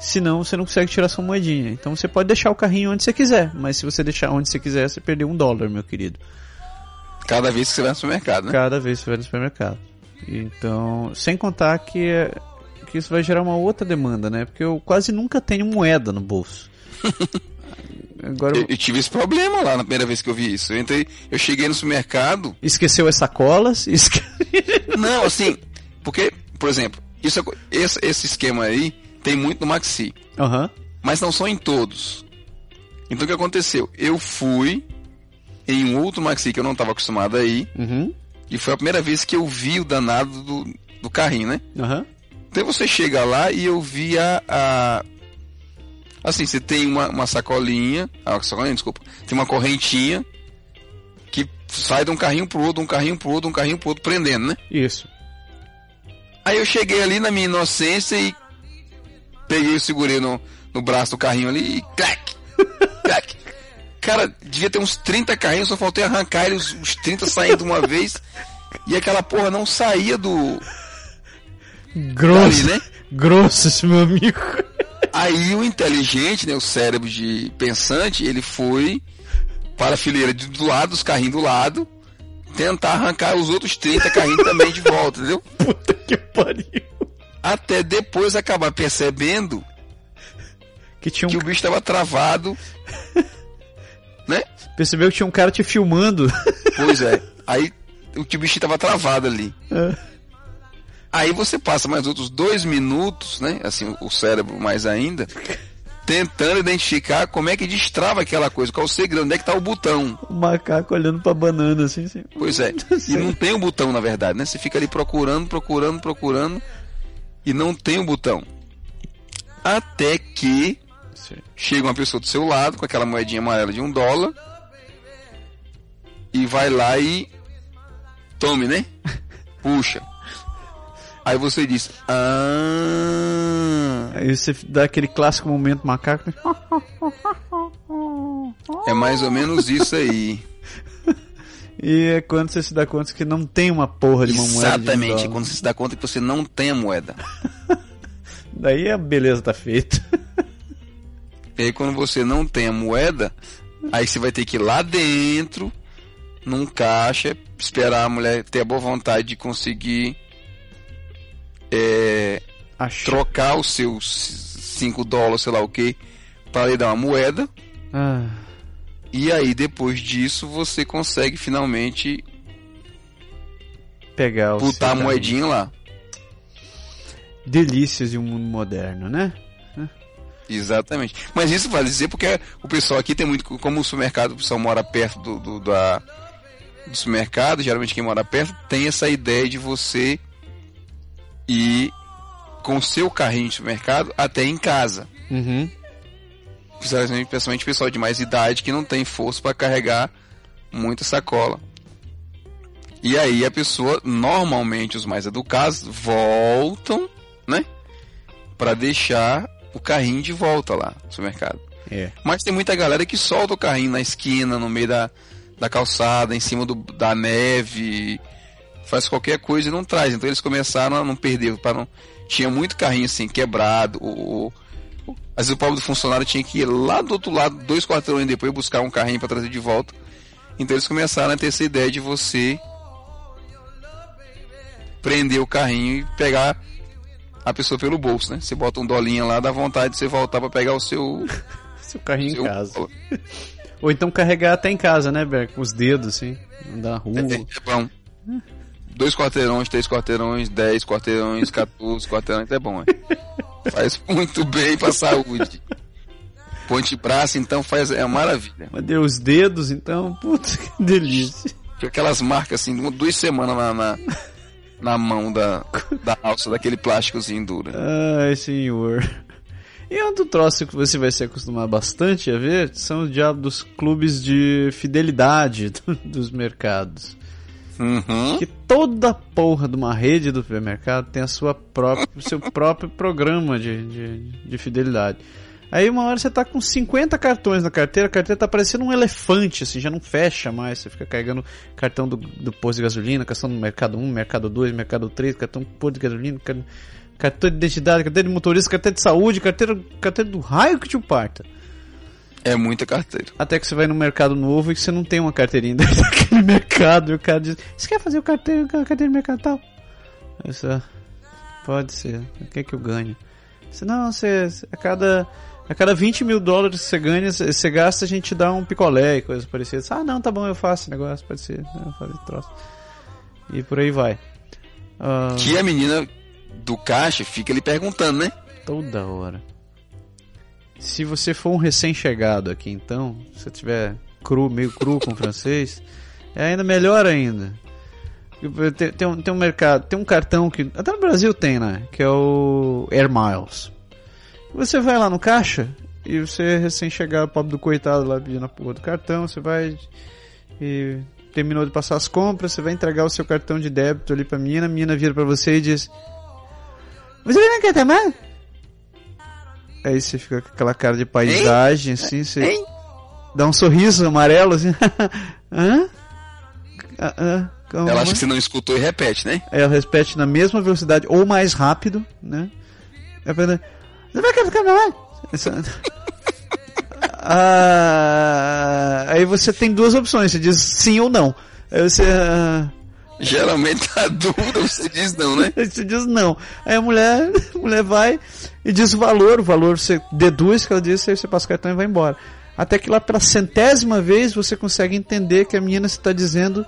Senão você não consegue tirar sua moedinha. Então você pode deixar o carrinho onde você quiser, mas se você deixar onde você quiser, você perdeu um dólar, meu querido. Cada vez que você vai no supermercado, né? Cada vez que você vai no supermercado. Então, sem contar que, que isso vai gerar uma outra demanda, né? Porque eu quase nunca tenho moeda no bolso. Agora Eu, eu tive esse problema lá na primeira vez que eu vi isso. Eu entrei, eu cheguei no supermercado. esqueceu as sacolas? Esque... Não, assim, porque, por exemplo, isso, é esse, esse esquema aí tem muito no Maxi, Aham. mas não são em todos. Então o que aconteceu? Eu fui em um outro Maxi que eu não estava acostumado a ir, Uhum. e foi a primeira vez que eu vi o danado do, do carrinho, né? Aham. Então você chega lá e eu vi a. a- assim, você tem uma, uma sacolinha. Ah, sacolinha, desculpa. Tem uma correntinha que sai de um carrinho pro outro, um carrinho pro outro, um carrinho pro outro, prendendo, né? Isso. Aí eu cheguei ali na minha inocência e peguei e segurei no, no braço do carrinho ali e clac! clac! Cara, devia ter uns 30 carrinhos, só faltei arrancar eles, os 30 saindo de uma vez. E aquela porra não saía do. Grosso. Dali, né? Grosso esse meu amigo. Aí o inteligente, né, o cérebro de pensante, ele foi para a fileira de- do lado, os carrinhos do lado, tentar arrancar os outros 30 carrinhos também de volta, entendeu? Puta que pariu. Até depois acabar percebendo Que tinha um... que o bicho estava travado, né? Percebeu que tinha um cara te filmando. Pois é. Aí o bicho estava travado ali. É. Aí você passa mais outros dois minutos, né? Assim, o cérebro mais ainda, tentando identificar como é que destrava aquela coisa, qual o segredo, onde é que tá o botão. o macaco olhando pra banana assim, assim. Pois é. E não tem o botão, na verdade, né? Você fica ali procurando, procurando, procurando e não tem o botão. Até que chega uma pessoa do seu lado com aquela moedinha amarela de um dólar e vai lá e tome, né? Puxa. Aí você diz, ah, Aí você dá aquele clássico momento macaco. é mais ou menos isso aí. E é quando você se dá conta que não tem uma porra de uma moeda. de um Exatamente, dólar. quando você se dá conta que você não tem a moeda. Daí a beleza tá feita. E aí quando você não tem a moeda, aí você vai ter que ir lá dentro, num caixa, esperar a mulher ter a boa vontade de conseguir é, trocar os seus 5 dólares, sei lá o que, para lhe dar uma moeda. Ah, E aí depois disso você consegue finalmente pegar o botar a moedinha lá. Delícias de um mundo moderno, né? Exatamente. Mas isso vale dizer porque o pessoal aqui tem muito. Como o supermercado, o pessoal mora perto do, do, da, do supermercado, geralmente quem mora perto, tem essa ideia de você ir com o seu carrinho de supermercado até em casa. Uhum. Principalmente, principalmente pessoal de mais idade que não tem força para carregar muita sacola. E aí a pessoa, normalmente os mais educados, voltam, né? Para deixar o carrinho de volta lá no supermercado. É. Mas tem muita galera que solta o carrinho na esquina, no meio da, da calçada, em cima do, da neve, faz qualquer coisa e não traz. Então eles começaram a não perder, para não tinha muito carrinho assim quebrado. O, o- às vezes o pobre do funcionário tinha que ir lá do outro lado, dois quarteirões depois, buscar um carrinho para trazer de volta. Então eles começaram a ter essa ideia de você prender o carrinho e pegar a pessoa pelo bolso, né? Você bota um dolinha lá, dá vontade de você voltar para pegar o seu Seu carrinho seu em casa. Ou então carregar até em casa, né, Ber? Com os dedos, assim. Andar na rua. É, é bom. Dois quarteirões, três quarteirões, dez quarteirões, 14 quarteirões, é bom, é. Faz muito bem pra saúde. Ponte braço, então, faz, é uma maravilha. Mas deu os dedos, então, puta que delícia. Aquelas marcas assim, duas semanas na, na, na mão da, da alça, daquele plásticozinho duro. Ai, senhor. E outro troço que você vai se acostumar bastante a ver são os diabos dos clubes de fidelidade dos mercados. Uhum. Que toda porra de uma rede do supermercado tem a sua própria, seu próprio programa de, de, de fidelidade. Aí uma hora você tá com 50 cartões na carteira, a carteira tá parecendo um elefante, assim, já não fecha mais. Você fica carregando cartão do, do posto de gasolina, cartão do mercado 1, mercado 2, mercado 3, cartão do posto de gasolina, car- cartão de identidade, carteira de motorista, carteira de saúde, carteira, carteira do raio que te parta. É muita carteira. Até que você vai no mercado novo e você não tem uma carteirinha daquele mercado e o cara diz, você quer fazer o carteiro, a carteira de mercado tal? "Ah, pode ser, o que é que eu ganho? Se não, você, a cada, a cada 20 mil dólares que você ganha, você gasta, a gente te dá um picolé e coisa parecida. Eu disse, Ah, não, tá bom, eu faço esse negócio, pode ser, eu faço esse troço. E por aí vai. Ah, Que a menina do caixa fica ali perguntando, né? Toda hora. Se você for um recém-chegado aqui, então, se você tiver cru, meio cru com francês, é ainda melhor ainda. Tem, tem, um, tem um mercado, tem um cartão que até no Brasil tem, né? Que é o Air Miles. Você vai lá no caixa e você é recém-chegado, pobre do coitado lá pedindo a porra do cartão, você vai e terminou de passar as compras, você vai entregar o seu cartão de débito ali pra menina, a menina vira pra você e diz: Você vai na Catamar? Aí você fica com aquela cara de paisagem, assim, você Hein? dá um sorriso amarelo, assim. Hã? Ah, ah, Ela acha é? que você não escutou e repete, né? Ela repete na mesma velocidade ou mais rápido, né? Aí pergunta, Você vai ficar? Essa- Ah, aí você tem duas opções, você diz sim ou não. Aí você, ah, Geralmente na dúvida você diz não, né? você diz não. Aí a mulher, a mulher vai e diz o valor, o valor você deduz que ela disse, aí você passa o cartão e vai embora. Até que lá pela centésima vez você consegue entender que a menina está dizendo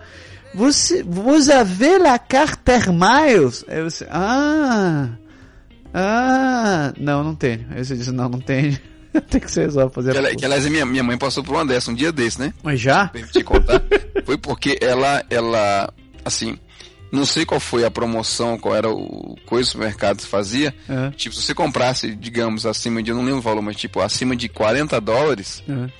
você, vous avez la carte Air Miles? Aí você, ah, ah, não, não tenho. Aí você diz, não, não tenho. Tem que ser resolve fazer Que, que, aliás, minha, minha mãe passou por uma dessa um dia desse, né? Mas já? Contar. Foi porque ela, ela, assim, não sei qual foi a promoção, qual era o coisa que o mercado fazia. É, Tipo, se você comprasse, digamos, acima de, eu não lembro o valor, mas tipo, acima de 40 dólares, é.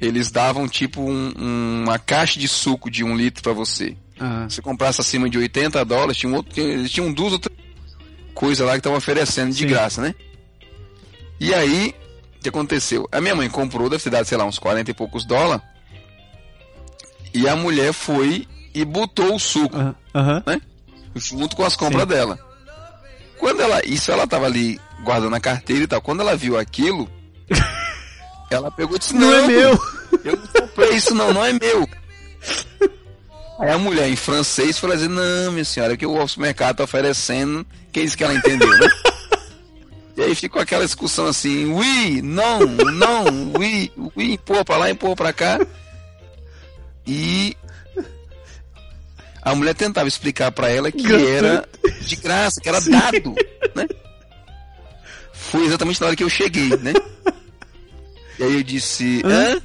eles davam tipo um- um- uma caixa de suco de um litro pra você. Ah, Se você comprasse acima de 80 dólares, tinha um outro, tinha- eles tinham duas outras coisas lá que estavam oferecendo de Sim. graça, né? E aí, o que aconteceu? A minha mãe comprou, deve ter dado, sei lá, uns 40 e poucos dólares. E a mulher foi e botou o suco aham, aham. junto com as compras Sim. dela. Quando ela, isso ela tava ali guardando a carteira e tal. Quando ela viu aquilo, ela pegou e disse: Não é meu. Eu não comprei isso, não, não é meu. Aí a mulher em francês falou assim: Não, minha senhora, é que o supermercado tá oferecendo. Que é isso que ela entendeu, né? E aí ficou aquela discussão assim: Oui, não, não, oui, oui, empurra pra lá, empurra pra cá. E a mulher tentava explicar pra ela que era de graça, que era dado, né? Foi exatamente na hora que eu cheguei, né? E aí eu disse, hã?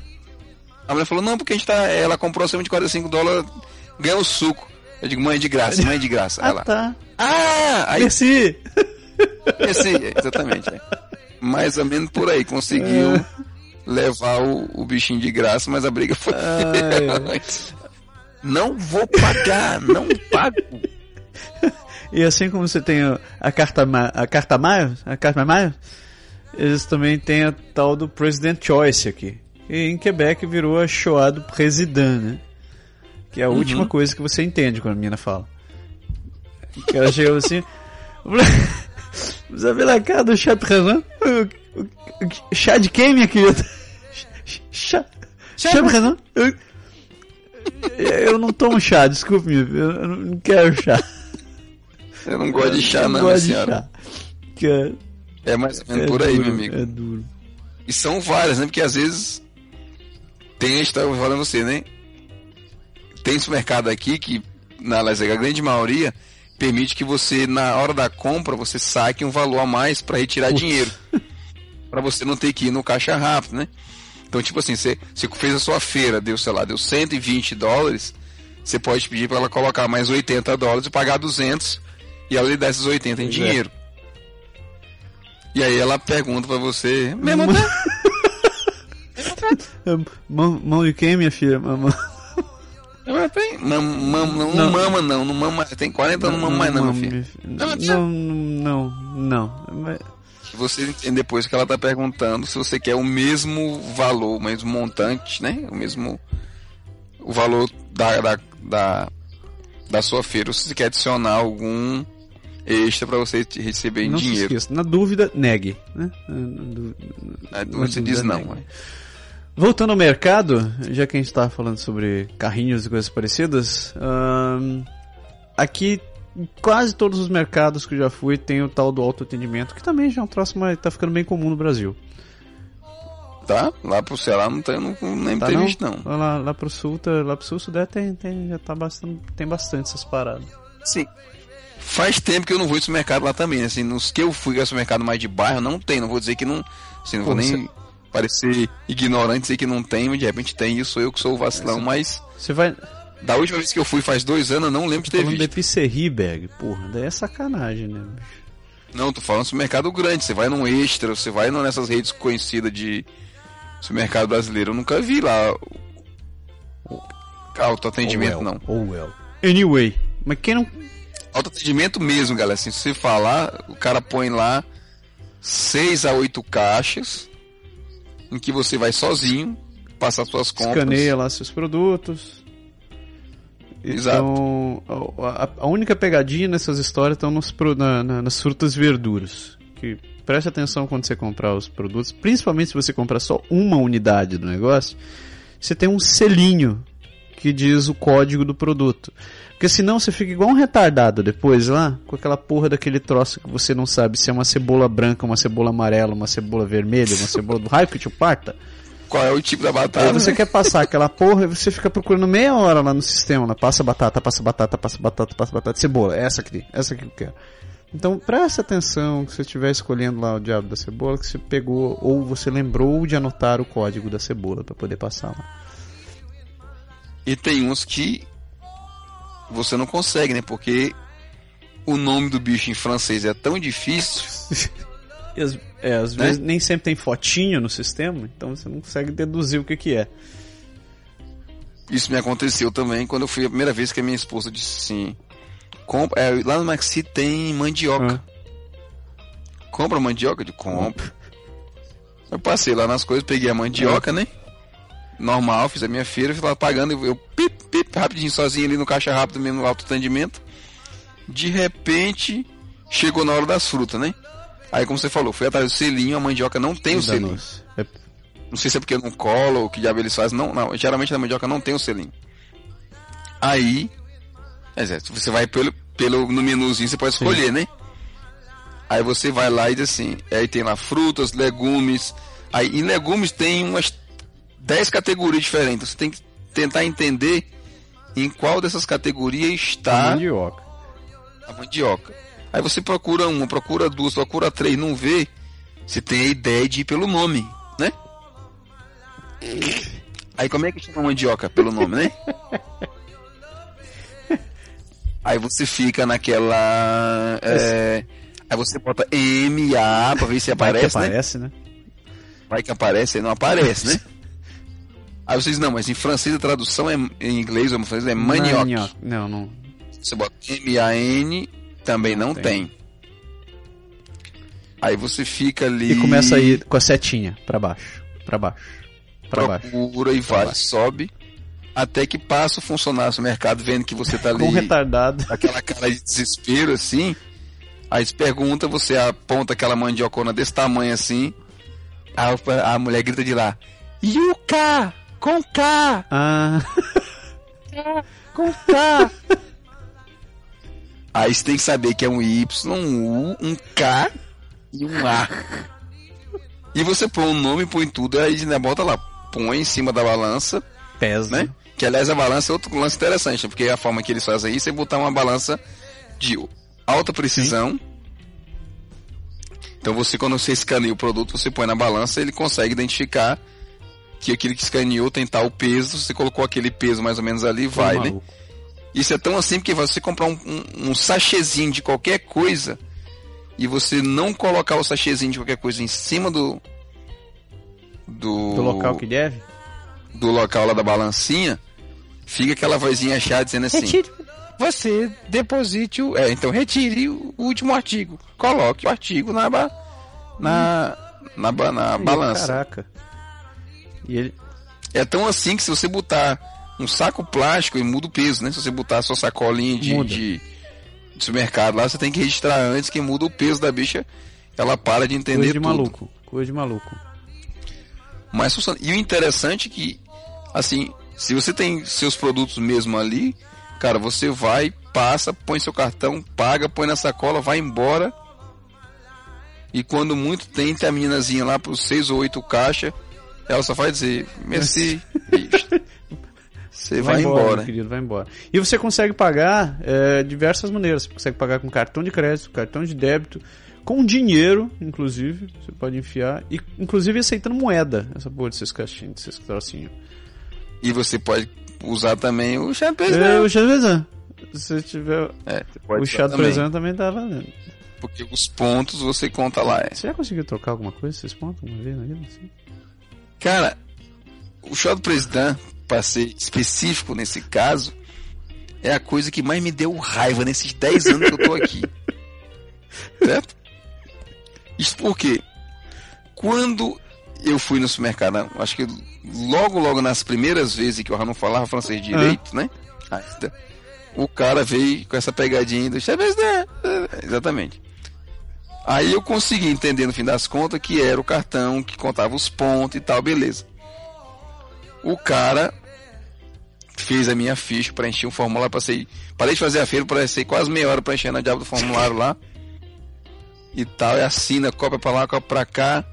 A mulher falou, não, porque a gente tá. Ela comprou acima de 45 dólares, ganhou suco. Eu digo, mãe de graça, mãe de graça. Ah, ela, tá. ah! Aí Merci. esse, exatamente. é. Mais ou menos por aí. Conseguiu É. levar o, o bichinho de graça, mas a briga foi. Ai, não vou pagar, não pago. E assim como você tem a- carta a carta Miles, a carta Miles, eles também têm a tal do President Choice aqui. E em Quebec virou a Shoah do President, né? Que é a última coisa que você entende quando a menina fala. Que ela chegou assim. Vous avez la carte do o- Chá de quem, minha querida? Chá, chá? Eu, eu não tomo chá, desculpe-me. Eu eu não quero chá. Eu não gosto de chá, Eu não, gosto minha de senhora. chá. Que é- É mais ou menos é por aí, duro, meu amigo. É duro. E são várias, né? Porque às vezes tem, a gente tava falando você, né? Tem supermercado aqui que, na a grande maioria, permite que você, na hora da compra, você saque um valor a mais para retirar Putz. dinheiro. para você não ter que ir no caixa rápido, né? Então, tipo assim, você, você fez a sua feira, deu, sei lá, deu 120 dólares, você pode pedir para ela colocar mais 80 dólares e pagar 200 e ela lhe dá esses 80 em é. dinheiro. E aí ela pergunta pra você, mesmo Mãe- até? Mão, mão de quem, minha filha? Mamãe. Ela tem. Mam, mam, não, Não. não mama não, não mama. Tem 40 anos, não mama mais não, meu filho. Não, Não, não, não, não. Mas- Você entende depois que ela tá perguntando se você quer o mesmo valor, o mesmo montante, né? O mesmo. O valor da, da, da, da sua feira, ou se você quer adicionar algum extra pra você te- receber em Não se dinheiro. esqueça. Na dúvida, negue. Né? Na dú- Aí na você diz dúvida, não. negue. né? Voltando ao mercado, já que a gente estava falando sobre carrinhos e coisas parecidas, aqui em quase todos os mercados que eu já fui tem o tal do autoatendimento, que também já é um troço, mas tá ficando bem comum no Brasil. Tá? Lá pro Ceará não tem, não, nem Tá tem não? visto não. Lá, lá pro sul, tá, lá pro sul, sudeste tem, tem, já tá bastante, tem bastante essas paradas. Sim. Faz tempo que eu não vou nesse mercado lá também. Assim, nos que eu fui esse mercado mais de bairro, não tem. Não vou dizer que não. Assim, não Pô, vou nem você- parecer ignorante dizer que não tem, mas de repente tem. E sou eu que sou o vacilão. Mas Você vai, da última vez que eu fui faz dois anos, eu não lembro de ter falando visto. epicerie, bag, porra, daí é sacanagem, né? bicho? Não, tô falando sobre mercado grande. Você vai num extra, você vai nessas redes conhecidas de supermercado brasileiro. Eu nunca vi lá autoatendimento, Oh, well. não. Oh, well. Anyway, mas quem não Autoatendimento mesmo, galera. Assim, se você falar, o cara põe lá seis a oito caixas em que você vai sozinho passar suas compras. escaneia lá seus produtos. Exato. Então, a, a- única pegadinha nessas histórias estão nos, na- na- nas frutas e verduras. Que preste atenção quando você comprar os produtos, principalmente se você comprar só uma unidade do negócio, você tem um selinho que diz o código do produto. Porque senão você fica igual um retardado depois lá, com aquela porra daquele troço que você não sabe se é uma cebola branca, uma cebola amarela, uma cebola vermelha, uma cebola do raio que te parta. Qual é o tipo da batata? Aí você quer passar aquela porra e você fica procurando meia hora lá no sistema, lá, passa batata, passa batata, passa batata, passa batata, cebola, é essa aqui, essa aqui que eu quero. Então preste atenção que você estiver escolhendo lá o diabo da cebola, que você pegou ou você lembrou de anotar o código da cebola para poder passar lá. E tem uns que você não consegue, né? Porque o nome do bicho em francês é tão difícil. E às, é, às Né? vezes nem sempre tem fotinho no sistema, então você não consegue deduzir o que que é. Isso me aconteceu também quando eu fui a primeira vez que a minha esposa disse assim: compra, é, lá no Maxi tem mandioca. Compra mandioca? De compra. Eu passei lá nas coisas, peguei a mandioca, né? Normal, fiz a minha feira, fui lá pagando, eu, eu pip, rapidinho, sozinho ali no caixa rápido mesmo, no autoatendimento. De repente, chegou na hora das frutas, né? Aí, como você falou, fui atrás do selinho, a mandioca não tem o selinho. É, Não sei se é porque não cola ou que diabo eles fazem. Não, não. Geralmente na mandioca não tem o selinho. Aí. dizer, você vai pelo, pelo no menuzinho, você pode escolher, né? Aí você vai lá e diz assim. Aí tem lá frutas, legumes. Aí em legumes tem umas 10 categorias diferentes. Você tem que tentar entender em qual dessas categorias está mandioca. a mandioca. Aí você procura uma, procura duas, procura três, não vê. Você tem a ideia de ir pelo nome, né? Aí como é que chama mandioca pelo nome, né? Aí você fica naquela. é, aí você bota MA pra ver se Vai que aparece, né? aparece, né? Vai que aparece, não aparece, né? Aí vocês, não, mas em francês a tradução é em inglês ou em francês é manioc. Manioca. Não, não. Você bota M-A-N, também não Tem. tem. Aí você fica ali. E começa a ir com a setinha pra baixo, pra baixo, pra baixo. procura e vai, sobe. Até que passa o funcionário do mercado vendo que você tá ali. Com retardado. aquela cara de desespero assim. Aí se pergunta, você aponta aquela mandiocona desse tamanho assim. Aí a mulher grita de lá: Yuka! Com K! Ah, Com K! Aí você tem que saber que é um Y, um U, um K e um A. E você põe o nome, põe tudo, aí né, bota lá, põe em cima da balança, pesa. né? Que aliás a balança é outro lance interessante, né? porque a forma que eles fazem isso é botar uma balança de alta precisão. Então você, quando você escaneia o produto, você põe na balança, ele consegue identificar que aquele que escaneou tem tal peso, você colocou aquele peso mais ou menos ali, vai, né? maluco. Isso é tão assim porque você comprar um, um, um sachêzinho de qualquer coisa, e você não colocar o sachêzinho de qualquer coisa em cima do. Do, Do local que deve? do local lá da balancinha, fica aquela vozinha chata dizendo assim: Retire. Você deposite o. É, então retire o último artigo. coloque o artigo na, ba, na, na, ba- na Ih, balança. Caraca. E ele. É tão assim que se você botar um saco plástico, ele muda o peso, né? Se você botar a sua sacolinha de, de, de supermercado lá, você tem que registrar antes que muda o peso da bicha. Ela para de entender Coisa de tudo. maluco. Coisa de maluco. Mas funciona. E o interessante é que, assim, se você tem seus produtos mesmo ali, cara, você vai, passa, põe seu cartão, paga, põe na sacola, vai embora. E quando muito tem, tem a meninazinha lá pros seis ou oito caixa, ela só vai dizer, merci, bicho. Você vai, embora. meu querido, vai embora. E você consegue pagar é, diversas maneiras. Você consegue pagar com cartão de crédito, cartão de débito, com dinheiro, inclusive. Você pode enfiar. E, inclusive, aceitando moeda. Essa porra desses caixinhos, desses trocinhos. E você pode usar também o chapéu. É, o chá. Se tiver. É, O chá presente também tá valendo. Porque os pontos você conta lá. É. Você já conseguiu trocar alguma coisa? Vocês pontos uma vez na vida? Assim? Cara, o show do presidente, para ser específico nesse caso, é a coisa que mais me deu raiva nesses 10 anos que eu tô aqui. certo? Isso porque quando eu fui no supermercado, acho que logo, logo nas primeiras vezes que eu já não falava francês direito, né? O cara veio com essa pegadinha do "Chá presidente", Exatamente. Aí eu consegui entender no fim das contas que era o cartão que contava os pontos e tal, beleza. O cara fez a minha ficha, preenchi um formulário, passei. Parei de fazer a feira, passei quase meia hora preenchendo a diabo do formulário lá. E tal, e assina, cópia pra lá, cópia pra cá.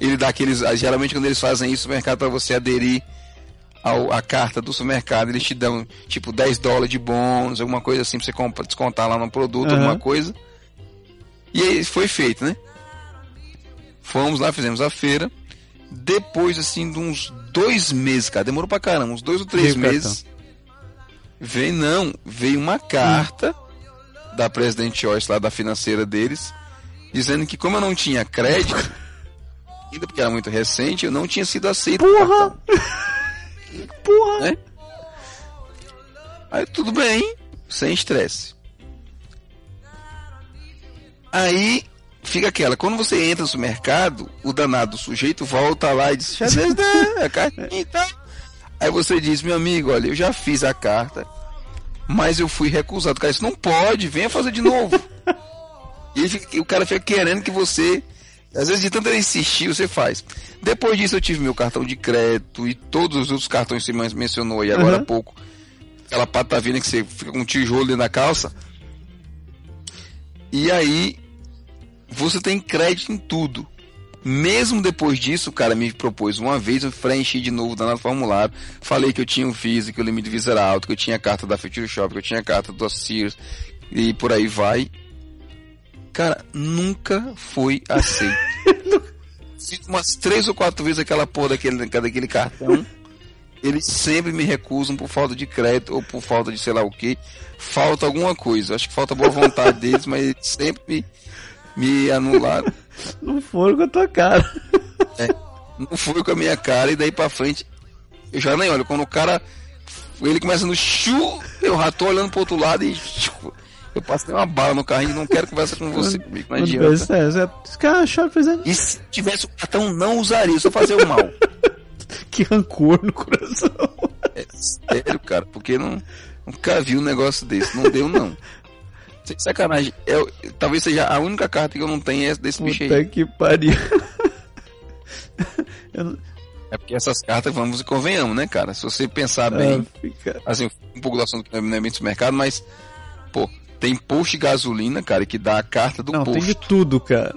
Ele dá aqueles. Geralmente quando eles fazem isso no mercado para você aderir ao, a carta do supermercado, eles te dão tipo 10 dólares de bônus, alguma coisa assim pra você comprar, descontar lá no produto, Aham. alguma coisa. E aí foi feito, né? Fomos lá, fizemos a feira. Depois, assim, de uns dois meses, cara, demorou pra caramba, uns dois ou três Veio meses. Veio, não, veio uma carta da President Choice lá da financeira deles, dizendo que como eu não tinha crédito, ainda porque era muito recente, eu não tinha sido aceito. Porra! Porra! Né? Aí tudo bem, sem estresse. Aí fica aquela, quando você entra no supermercado, o danado do sujeito volta lá e diz, "Já né? A cartinha e tal." Aí você diz, meu amigo, olha, eu já fiz a carta, mas eu fui recusado. O cara disse, não pode, venha fazer de novo. e fica- o cara fica querendo que você. Às vezes, de tanto ele insistir, você faz. Depois disso, eu tive meu cartão de crédito e todos os outros cartões que você men- mencionou aí agora há Uhum. pouco. Aquela patavina que você fica com um tijolo dentro da calça. E aí, você tem crédito em tudo. Mesmo depois disso, o cara me propôs uma vez, eu preenchi de novo dando formulário. Falei que eu tinha um Visa, que o limite de Visa era alto, que eu tinha a carta da Future Shop, que eu tinha a carta do Sears e por aí vai. Cara, nunca foi aceito. Fiz umas três ou quatro vezes aquela porra daquele, daquele cartão. Eles sempre me recusam por falta de crédito ou por falta de sei lá o que. Falta alguma coisa. Acho que falta boa vontade deles, mas eles sempre me, me anularam. Não foram com a tua cara. Não foi com a minha cara e daí pra frente eu já nem olho. Quando o cara ele começa no chu, eu já tô olhando pro outro lado e chu, eu passei uma bala no carrinho e não quero conversar com você comigo. Não adianta. Isso é, é, esse cara achou presente. E se tivesse o cartão, não usaria, só fazer o mal. Que rancor no coração. É sério, cara, porque não, nunca vi um negócio desse. Não deu, não. Sem sacanagem. Eu, talvez seja a única carta que eu não tenho é essa desse bicho Puta aí. que pariu. Não- É porque essas cartas, vamos e convenhamos, né, cara? Se você pensar bem, Ah, fica- assim, um pouco do assunto que não é bem do supermercado, mas, pô, tem posto de gasolina, cara, que dá a carta do Não, tem de posto. tudo, cara.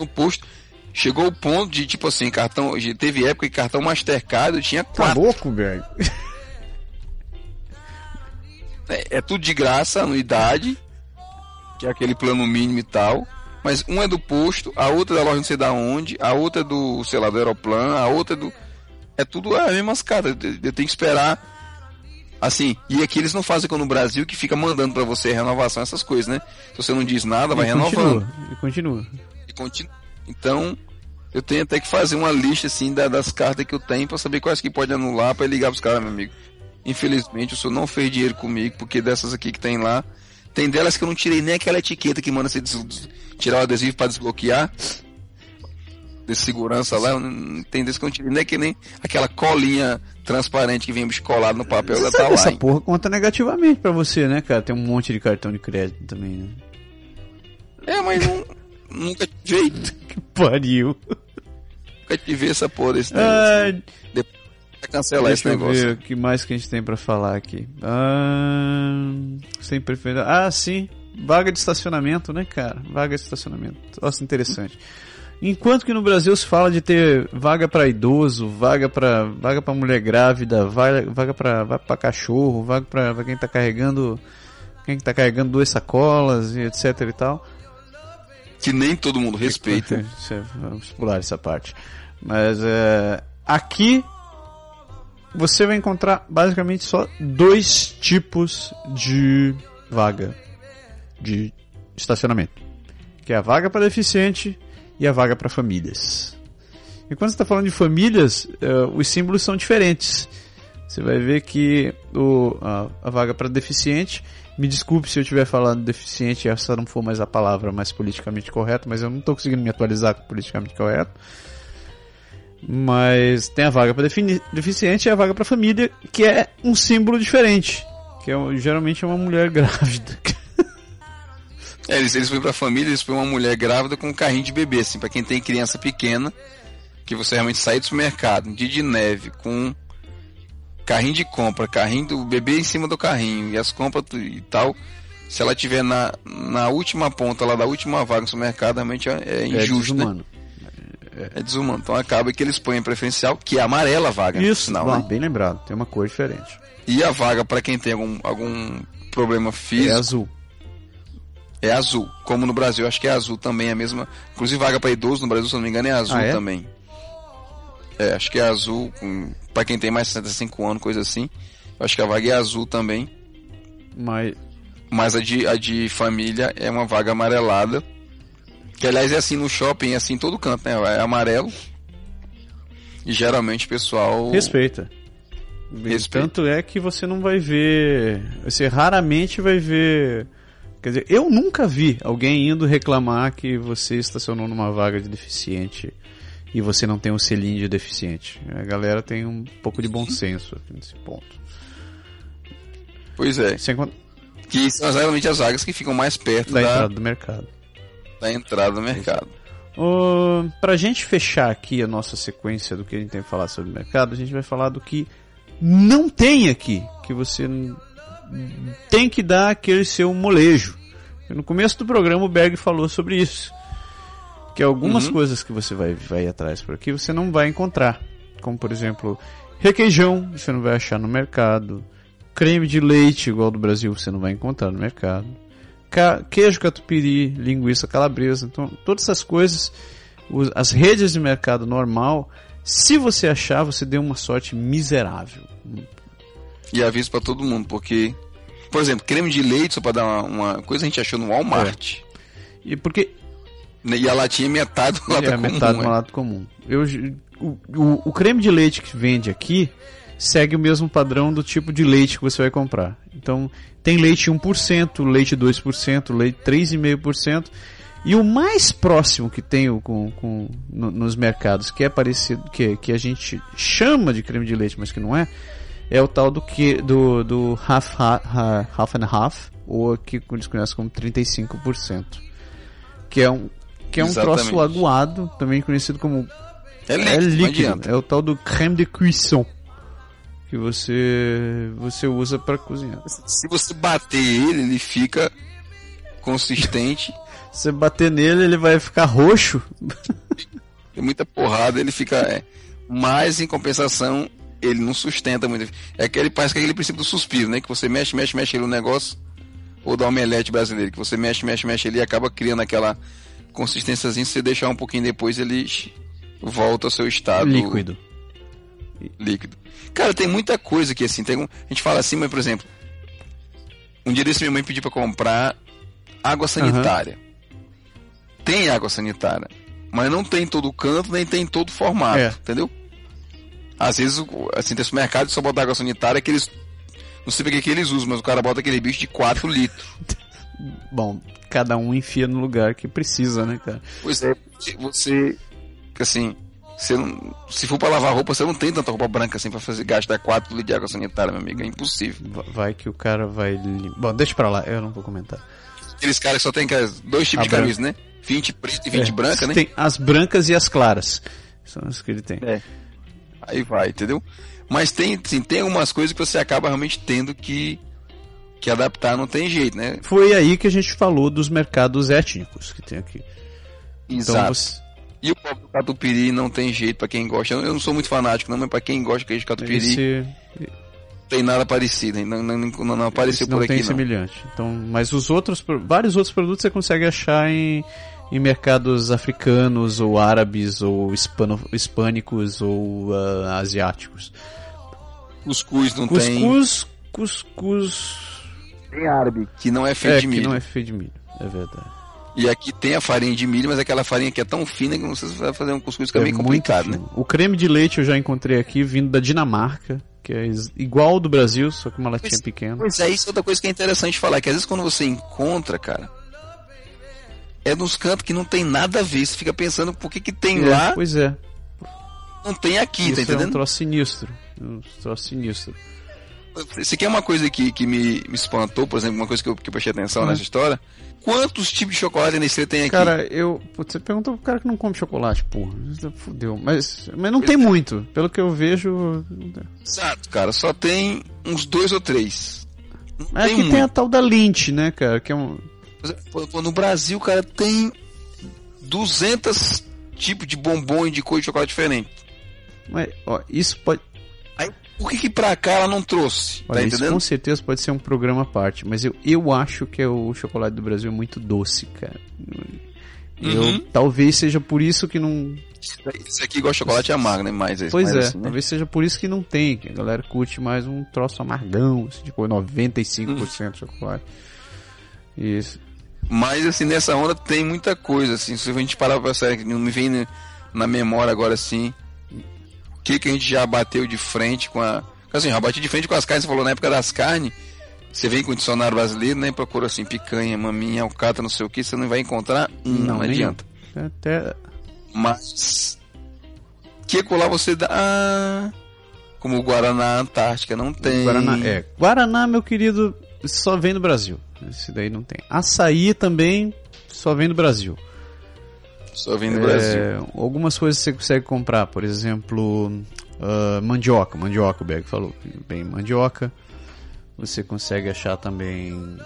No posto. Chegou o ponto de, tipo assim, cartão. Teve época que cartão Mastercard eu tinha Tá quatro. louco, velho? É, é tudo de graça, anuidade, que é aquele plano mínimo e tal. Mas um é do posto, a outra é da loja não sei da onde, a outra é do, sei lá, do Aeroplan, a outra é do. É tudo as mesmas cartas. Eu eu tenho que esperar Assim, e aqui eles não fazem como no Brasil que fica mandando pra você renovação, essas coisas, né? Se você não diz nada, vai e renovando. continua, e continua. E continua. Então, eu tenho até que fazer uma lista assim da- das cartas que eu tenho pra saber quais que pode anular pra ligar pros caras, meu amigo. Infelizmente, o senhor não fez dinheiro comigo, porque dessas aqui que tem lá, tem delas que eu não tirei nem aquela etiqueta que manda você tirar o adesivo pra desbloquear. De segurança lá, não- tem desse que eu não tirei nem que nem aquela colinha transparente que vem colado no papel, tá lá. Essa hein? porra conta negativamente pra você, né, cara? Tem um monte de cartão de crédito também, né? É, mas não, nunca tive, Que pariu. nunca tive essa porra desse negócio. Ah, Vai cancelar esse Deixa eu negócio. ver o que mais que a gente tem pra falar aqui. Ah, sem preferência. Ah, sim. Vaga de estacionamento, né, cara? Vaga de estacionamento. Nossa, interessante. Enquanto que no Brasil se fala de ter vaga pra idoso, vaga pra vaga para mulher grávida, vaga, vaga para vaga para cachorro, vaga pra pra quem tá carregando quem tá carregando duas sacolas e etc e tal. Que nem todo mundo respeita. É- Vamos pular essa parte. Mas é, aqui você vai encontrar basicamente só dois tipos de vaga de estacionamento, que é a vaga para deficiente e a vaga para famílias. E quando você está falando de famílias, é, os símbolos são diferentes. Você vai ver que o, a, a vaga para deficiente, me desculpe se eu estiver falando deficiente, essa não for mais a palavra mais politicamente correta, mas eu não estou conseguindo me atualizar com politicamente correto. Mas tem a vaga para deficiente e a vaga para família, que é um símbolo diferente, que é, geralmente é uma mulher grávida. É, eles, eles põem pra família, eles põem uma mulher grávida com um carrinho de bebê, assim, pra quem tem criança pequena, que você realmente sai do supermercado, um dia de neve, com carrinho de compra, carrinho do bebê em cima do carrinho, e as compras e tal. Se ela tiver na, na última ponta lá da última vaga no supermercado, realmente é, é é injusto, né? É desumano. Então acaba que eles põem preferencial, que é amarela a vaga, Isso, sinal, bom, né? bem lembrado, tem uma cor diferente. E a vaga pra quem tem algum, algum problema É físico azul. é azul. Como no Brasil, acho que é azul também, é a mesma. Inclusive, vaga para idoso no Brasil, se eu não me engano, é azul Ah, é? também. É, acho que é azul, para quem tem mais de 65 anos, coisa assim. Eu acho que a vaga é azul também. Mas Mas a de, a de família é uma vaga amarelada. Que aliás é assim no shopping, é assim em todo canto, né? É amarelo. E geralmente o pessoal. respeita. Respeita. Tanto é que você não vai ver. Você raramente vai ver. Quer dizer, eu nunca vi alguém indo reclamar que você estacionou numa vaga de deficiente e você não tem um selinho de deficiente. A galera tem um pouco de bom senso aqui nesse ponto. Pois é. Sem Que são geralmente as vagas que ficam mais perto da da, entrada do mercado. Da entrada do mercado. Ô, pra gente fechar aqui a nossa sequência do que a gente tem que falar sobre o mercado, a gente vai falar do que não tem aqui, que você tem que dar aquele seu molejo. No começo do programa o Berg falou sobre isso. Que algumas Uhum. coisas que você vai, vai atrás por aqui você não vai encontrar. Como por exemplo, requeijão, você não vai achar no mercado. Creme de leite, igual do Brasil, você não vai encontrar no mercado ca- queijo catupiry, linguiça calabresa, então todas essas coisas, as redes de mercado normal, se você achar, você deu uma sorte miserável. E aviso pra todo mundo, porque, por exemplo, creme de leite, só pra dar uma, uma coisa, a gente achou no Walmart. E porque Né, E a latinha é metade do é lata a comum. metade do é. lado comum. Eu, o, o, o creme de leite que vende aqui segue o mesmo padrão do tipo de leite que você vai comprar. Então, tem leite 1%, leite 2%, leite 3,5%. E o mais próximo que tem o- com, com, no- nos mercados, que é parecido, que, que a gente chama de creme de leite, mas que não é, é o tal do que do, do half, ha- ha- half and half, ou que eles conhecem como 35%. Que é um, que é um Exatamente. troço aguado, também conhecido como É é líquido, não líquido. É o tal do creme de cuisson. Que você, você usa para cozinhar. Se você bater ele, ele fica consistente. Se você bater nele, ele vai ficar roxo. Tem muita porrada, ele fica. É, mas em compensação, ele não sustenta muito. É aquele, parece que é aquele princípio do suspiro, né? Que você mexe, mexe, mexe ele no negócio. Ou da omelete brasileiro, que você mexe, mexe, mexe ele e acaba criando aquela consistênciazinha. Se você deixar um pouquinho depois, ele volta ao seu estado Líquido. Líquido. Cara, tem muita coisa que assim, tem um, a gente fala assim, mas por exemplo, um dia desse minha mãe pediu para comprar água sanitária. Tem água sanitária, mas não tem em todo canto, nem tem em todo formato, É. entendeu? Às vezes, assim, tem supermercado só bota água sanitária que eles. Não sei pra que que eles usam, mas o cara bota aquele bicho de 4 litros. Bom, cada um enfia no lugar que precisa, né, cara? Pois é, você. Assim, você não, se for pra lavar roupa, você não tem tanta roupa branca assim pra fazer gastar 4 litros de água sanitária, meu amigo. É impossível. Va- Vai que o cara vai. Bom, deixa pra lá, eu não vou comentar. Aqueles caras que só tem dois tipos A de camisa, né? 20 preta e 20 É, branca, né? Tem as brancas e as claras. São as que ele tem. É. Aí vai, entendeu? Mas tem, sim, tem algumas coisas que você acaba realmente tendo que, que adaptar, não tem jeito, né? Foi aí que a gente falou dos mercados étnicos que tem aqui. Então Exato. você, E o pobre do catupiry não tem jeito pra quem gosta. Eu não sou muito fanático, não, mas pra quem gosta de queijo de catupiry, esse, não tem nada parecido. Não, não, não, não apareceu esse não por tem aqui, não. semelhante. Então, mas os outros, vários outros produtos você consegue achar em, em mercados africanos ou árabes ou hispano, hispânicos ou ah, asiáticos. Cuscuz não tem. Cuscuz, cuscuz Tem árabe. Que não é feito é de que milho. não é feito de milho, é verdade. E aqui tem a farinha de milho, mas aquela farinha que é tão fina que não sei se vai fazer um cuscuz que é, É meio complicado, né? O creme de leite eu já encontrei aqui vindo da Dinamarca, que é igual ao do Brasil, só que uma latinha Pois- pequena. Pois é, isso é outra coisa que é interessante falar, que às vezes quando você encontra, cara, é nos cantos que não tem nada a ver. Você fica pensando por que, que tem É, lá, pois é. não tem aqui, Isso tá é um entendendo? troço sinistro. Um troço sinistro. Isso aqui é uma coisa que, que me, me espantou, por exemplo, uma coisa que eu, que eu prestei atenção Uhum. nessa história. Quantos tipos de chocolate Nestlé tem aqui? Cara, eu. Putz, você perguntou pro cara que não come chocolate, porra. Fudeu. Mas, mas não tem muito. Pelo que eu vejo. Exato, cara, só tem uns dois ou três. Não Mas tem aqui tem a muito. tal da Lint, né, cara? Que é um. No Brasil, cara, tem 200 tipos de bombom e de cor de chocolate diferente. Mas, ó, isso pode. Por que que pra cá ela não trouxe? Olha, tá isso entendendo? com certeza pode ser um programa à parte, mas eu, eu acho que é o chocolate do Brasil é muito doce, cara. Eu, Uhum. talvez seja por isso que não. Esse aqui gosta de chocolate amargo, né? Mais esse, Pois mais é, assim, né? talvez seja por isso que não tem, que a galera curte mais um troço amargão, assim, tipo 95% de chocolate. Isso. Mas assim, nessa onda tem muita coisa, assim. Se a gente parar pra pensar, que não me vem na- na memória agora assim. O que, que a gente já bateu de frente com a. Assim, já bati de frente com as carnes, você falou na época das carnes. Você vem com o dicionário brasileiro, né? Procura assim, picanha, maminha, alcatra, não sei o que, você não vai encontrar não, nenhum. adianta. Até. Mas. Que colar você dá. Ah, como o Guaraná Antártica, não tem. Guaraná, é. Guaraná, meu querido, só vem do Brasil. Esse daí não tem. Açaí também só vem do Brasil. Só vem do É, Brasil. Algumas coisas você consegue comprar, por exemplo, ah, mandioca. Mandioca, o Berg falou. Bem, mandioca. Você consegue achar também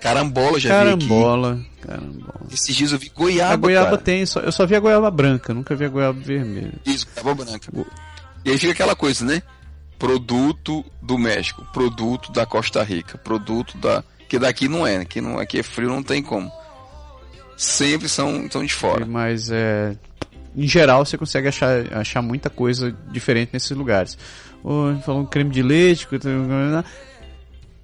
Carambola já vi aqui. carambola. Carambola. Esses dias eu vi goiaba. A goiaba cara. tem, só, eu só vi a goiaba branca, nunca vi a goiaba vermelha. Isso, goiaba branca. E aí fica aquela coisa, né? Produto do México, produto da Costa Rica, produto da. Que daqui não é, né? Que não, aqui é frio, não tem como. Sempre são, são de fora. Mas é. Em geral você consegue achar, achar muita coisa diferente nesses lugares. Falando creme de leite.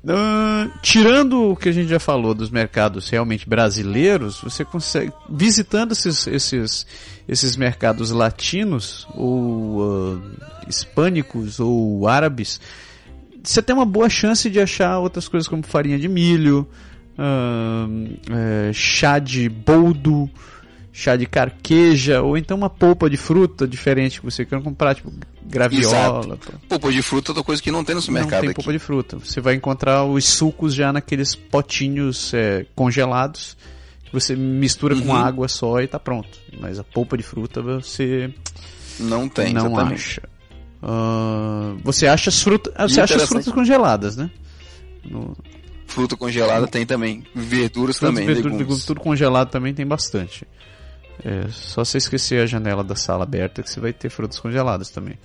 Ah, tirando o que a gente já falou dos mercados realmente brasileiros, você consegue. Visitando esses, esses, esses mercados latinos, ou ah, hispânicos, ou árabes, você tem uma boa chance de achar outras coisas como farinha de milho, é, chá de boldo, chá de carqueja, ou então uma polpa de fruta diferente que você quer comprar, tipo graviola. Polpa de fruta é outra coisa que não tem no Não supermercado tem aqui. polpa de fruta. Você vai encontrar os sucos já naqueles potinhos é, congelados. Que você mistura com Uhum. água só e tá pronto. Mas a polpa de fruta você Não tem, não exatamente. acha. Ah, você acha as frutas. Você acha as frutas congeladas, né? No, Fruta congelada tem também. Verduras frutas, também, verduras, legumes. legumes, tudo congelado também tem bastante. É, só você esquecer a janela da sala aberta que você vai ter frutas congeladas também.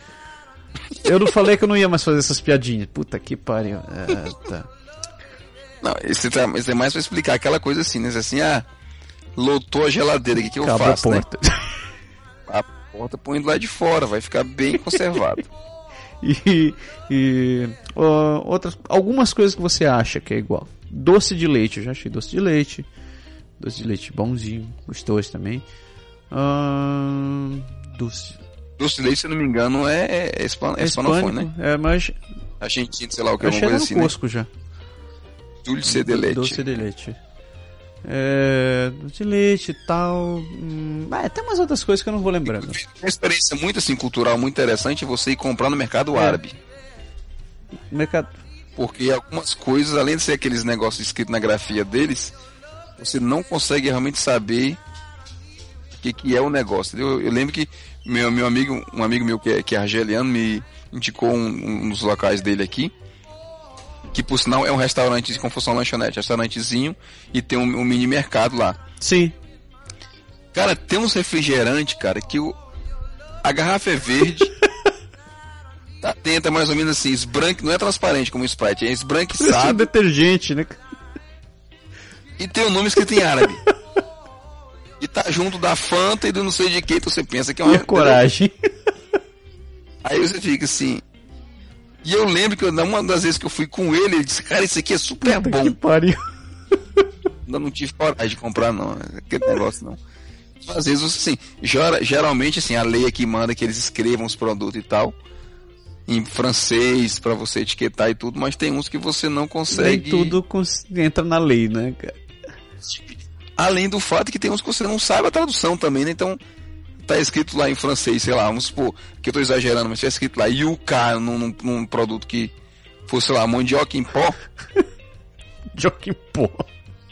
Eu não falei que eu não ia mais fazer essas piadinhas. Puta que pariu. É, tá. Não, esse, tá- é mais pra explicar aquela coisa assim, né? Assim, ah, lotou a geladeira, o que, que eu Acabou a faço, né? porta. A porta, põe do lado de fora, vai ficar bem conservado. E, e ó, outras, algumas coisas que você acha que é igual. Doce de leite, eu já achei doce de leite. Doce de leite bonzinho, gostoso também. Ahn, doce. Doce de leite, se não me engano, é, é, hispan, é hispanofone, né? É, mas Argentino, sei lá o que, eu alguma achei coisa assim, né? Já. Dulce de leite. Doce de leite. É, de leite e tal. Hum, ah, tem umas outras coisas que eu não vou lembrando. Uma experiência muito assim, cultural, muito interessante é você ir comprar no mercado É. árabe. Mercado. Porque algumas coisas, além de ser aqueles negócios escritos na grafia deles, você não consegue realmente saber o que, que é o negócio. entendeu? Eu, lembro que meu, meu amigo, um amigo meu que é, que é argeliano, me indicou um, um dos locais dele aqui. Que por sinal é um restaurante fosse uma lanchonete, restaurantezinho, e tem um, um mini mercado lá. Sim. Cara, tem uns refrigerantes, cara, que o, a garrafa é verde. tá é mais ou menos assim, esbranque, não é transparente como o Sprite, é um esbranquiçado detergente, né? e tem o nome escrito em árabe. e tá junto da Fanta e do não sei de que, então você pensa que é E uma a coragem. Aí você fica assim. E eu lembro que eu, uma das vezes que eu fui com ele, ele disse, cara, isso aqui é super Puta bom. que pariu. Ainda não tive coragem de comprar, não. Aquele negócio, não. Às vezes, assim, gera- geralmente, assim, a lei aqui manda que eles escrevam os produtos e tal. Em francês, pra você etiquetar e tudo, mas tem uns que você não Nem consegue. tudo cons- entra na lei, né, cara? Além do fato que tem uns que você não sabe a tradução também, né? Então, tá escrito lá em francês, sei lá, vamos supor, que eu tô exagerando, mas tá escrito lá Yuka num, num, num produto que fosse, sei lá, mandioca em pó. Joaquim Pô.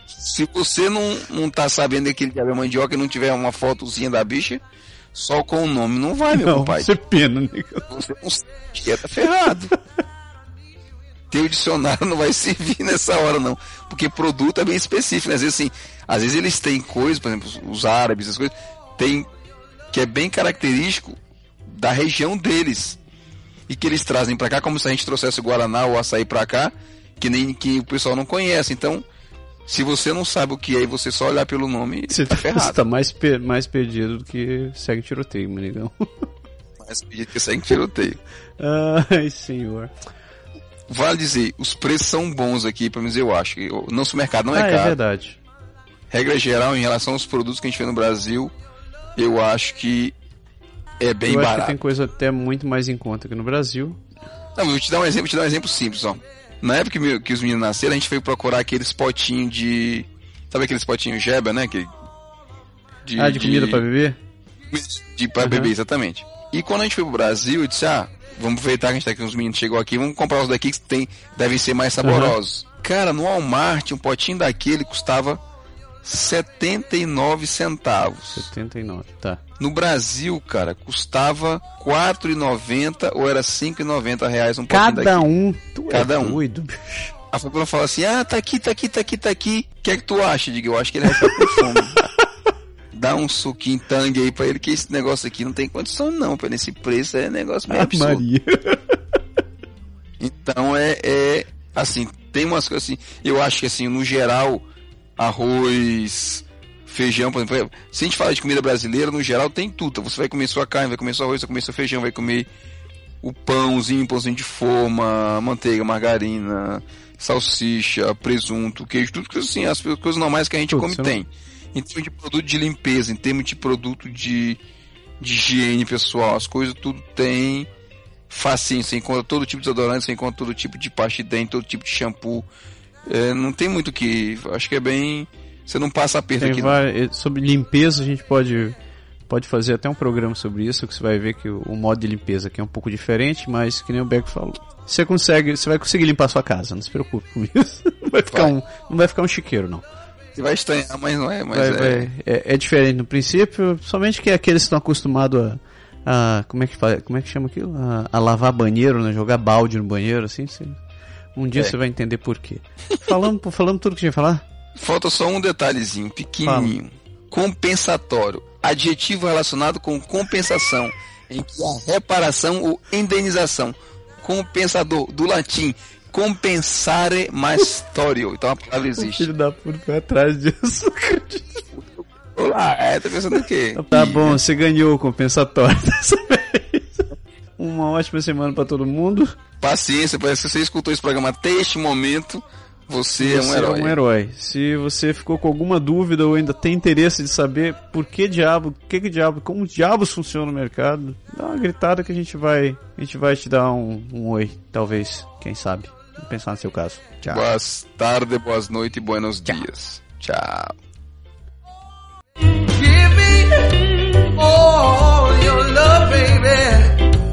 Se você não, não tá sabendo que diabo é mandioca e não tiver uma fotozinha da bicha, só com o nome não vai, meu Não, compadre. você pena, né? Você não sabe, que tá ferrado. Teu dicionário não vai servir nessa hora, não. Porque produto é bem específico, né? Às vezes, assim, às vezes eles têm coisas, por exemplo, os árabes, essas coisas, tem que é bem característico da região deles. E que eles trazem pra cá como se a gente trouxesse o Guaraná ou o açaí pra cá, que nem que o pessoal não conhece. Então, se você não sabe o que é e você só olhar pelo nome, Você tá ferrado. você tá mais, pe- mais perdido do que segue tiroteio, manigão. Mas pedido que segue tiroteio. Ai, senhor. Vale dizer, os preços são bons aqui, pelo menos eu acho. O nosso mercado não é ah, é caro. verdade. Regra geral, em relação aos produtos que a gente vê no Brasil, eu acho que é bem Eu acho que barato. tem coisa até muito mais em conta que no Brasil. Não, eu vou te dar um exemplo, te dar um exemplo simples, ó. Na época que, que os meninos nasceram, a gente foi procurar aqueles potinhos de. Sabe aqueles potinhos Jeba, né? Que, de, ah, de, comida pra beber? de pra Uhum. beber, exatamente. E quando a gente foi pro Brasil, eu disse, ah, vamos aproveitar que a gente tá aqui, os meninos chegou aqui, vamos comprar os daqui que tem, devem ser mais saborosos. Cara, no Walmart, um potinho daquele custava 79 centavos. 79, tá. No Brasil, cara, custava 4,90 ou era 5,90 reais um Cada um. Tu Cada é um. doido, bicho. A fulana fala assim, ah, tá aqui, tá aqui, tá aqui, tá aqui. O que é que tu acha? Diga, eu acho que ele vai ficar com fome. Dá um suquinho tangue aí pra ele, que esse negócio aqui não tem condição não, pô. Nesse preço é negócio meio Ah, absurdo. Maria. Então é, é assim, tem umas coisas assim, eu acho que assim, no geral, arroz, feijão, por exemplo, se a gente fala de comida brasileira, no geral tem tudo. Você vai comer sua carne, vai comer seu arroz, vai comer seu feijão, vai comer o pãozinho, pãozinho de forma, manteiga, margarina, salsicha, presunto, queijo, tudo que assim, as coisas normais que a gente Tudo, come tem. Em termos de produto de limpeza, em termos de produto de, de higiene pessoal, as coisas tudo tem facinho, você encontra todo tipo de desodorante, você encontra todo tipo de pasta de dente, todo tipo de shampoo. É, não tem muito que. Acho que é bem. Você não passa aperto Tem aqui. várias- Sobre limpeza, a gente pode, pode fazer até um programa sobre isso, que você vai ver que o, o modo de limpeza aqui é um pouco diferente, mas que nem o Beck falou. Você consegue, você vai conseguir limpar a sua casa, não se preocupe com isso. Não vai ficar, Vai. Um, não vai ficar um chiqueiro, não. Você vai estranhar, mas não é. Mas Vai- é, vai- é, é diferente no princípio, somente que aqueles que estão acostumados a, a- como é que faz, como é que chama aquilo? A, a lavar banheiro, né? Jogar balde no banheiro, assim. você- um dia É. você vai entender por quê. Falamos, falamos tudo que tinha que falar? Falta só um detalhezinho, pequenininho. Compensatório. Adjetivo relacionado com compensação, em que a reparação ou indenização. Compensador, do latim, compensare mastorio. Então a palavra O existe. filho da puta foi atrás disso. Olá, é, tá pensando o quê? Tá bom, você ganhou o compensatório dessa vez. Uma ótima semana pra todo mundo. Paciência, parece que você escutou esse programa até este momento. Você, é um Você herói. é um herói. Se você ficou com alguma dúvida ou ainda tem interesse de saber por que diabo, que que diabo, como diabos funciona o mercado, dá uma gritada que a gente vai, a gente vai te dar um, um oi, talvez, quem sabe. Vou pensar no seu caso. Tchau. Boas tardes, boas noites e buenos dias. Tchau. Give me all your love, baby.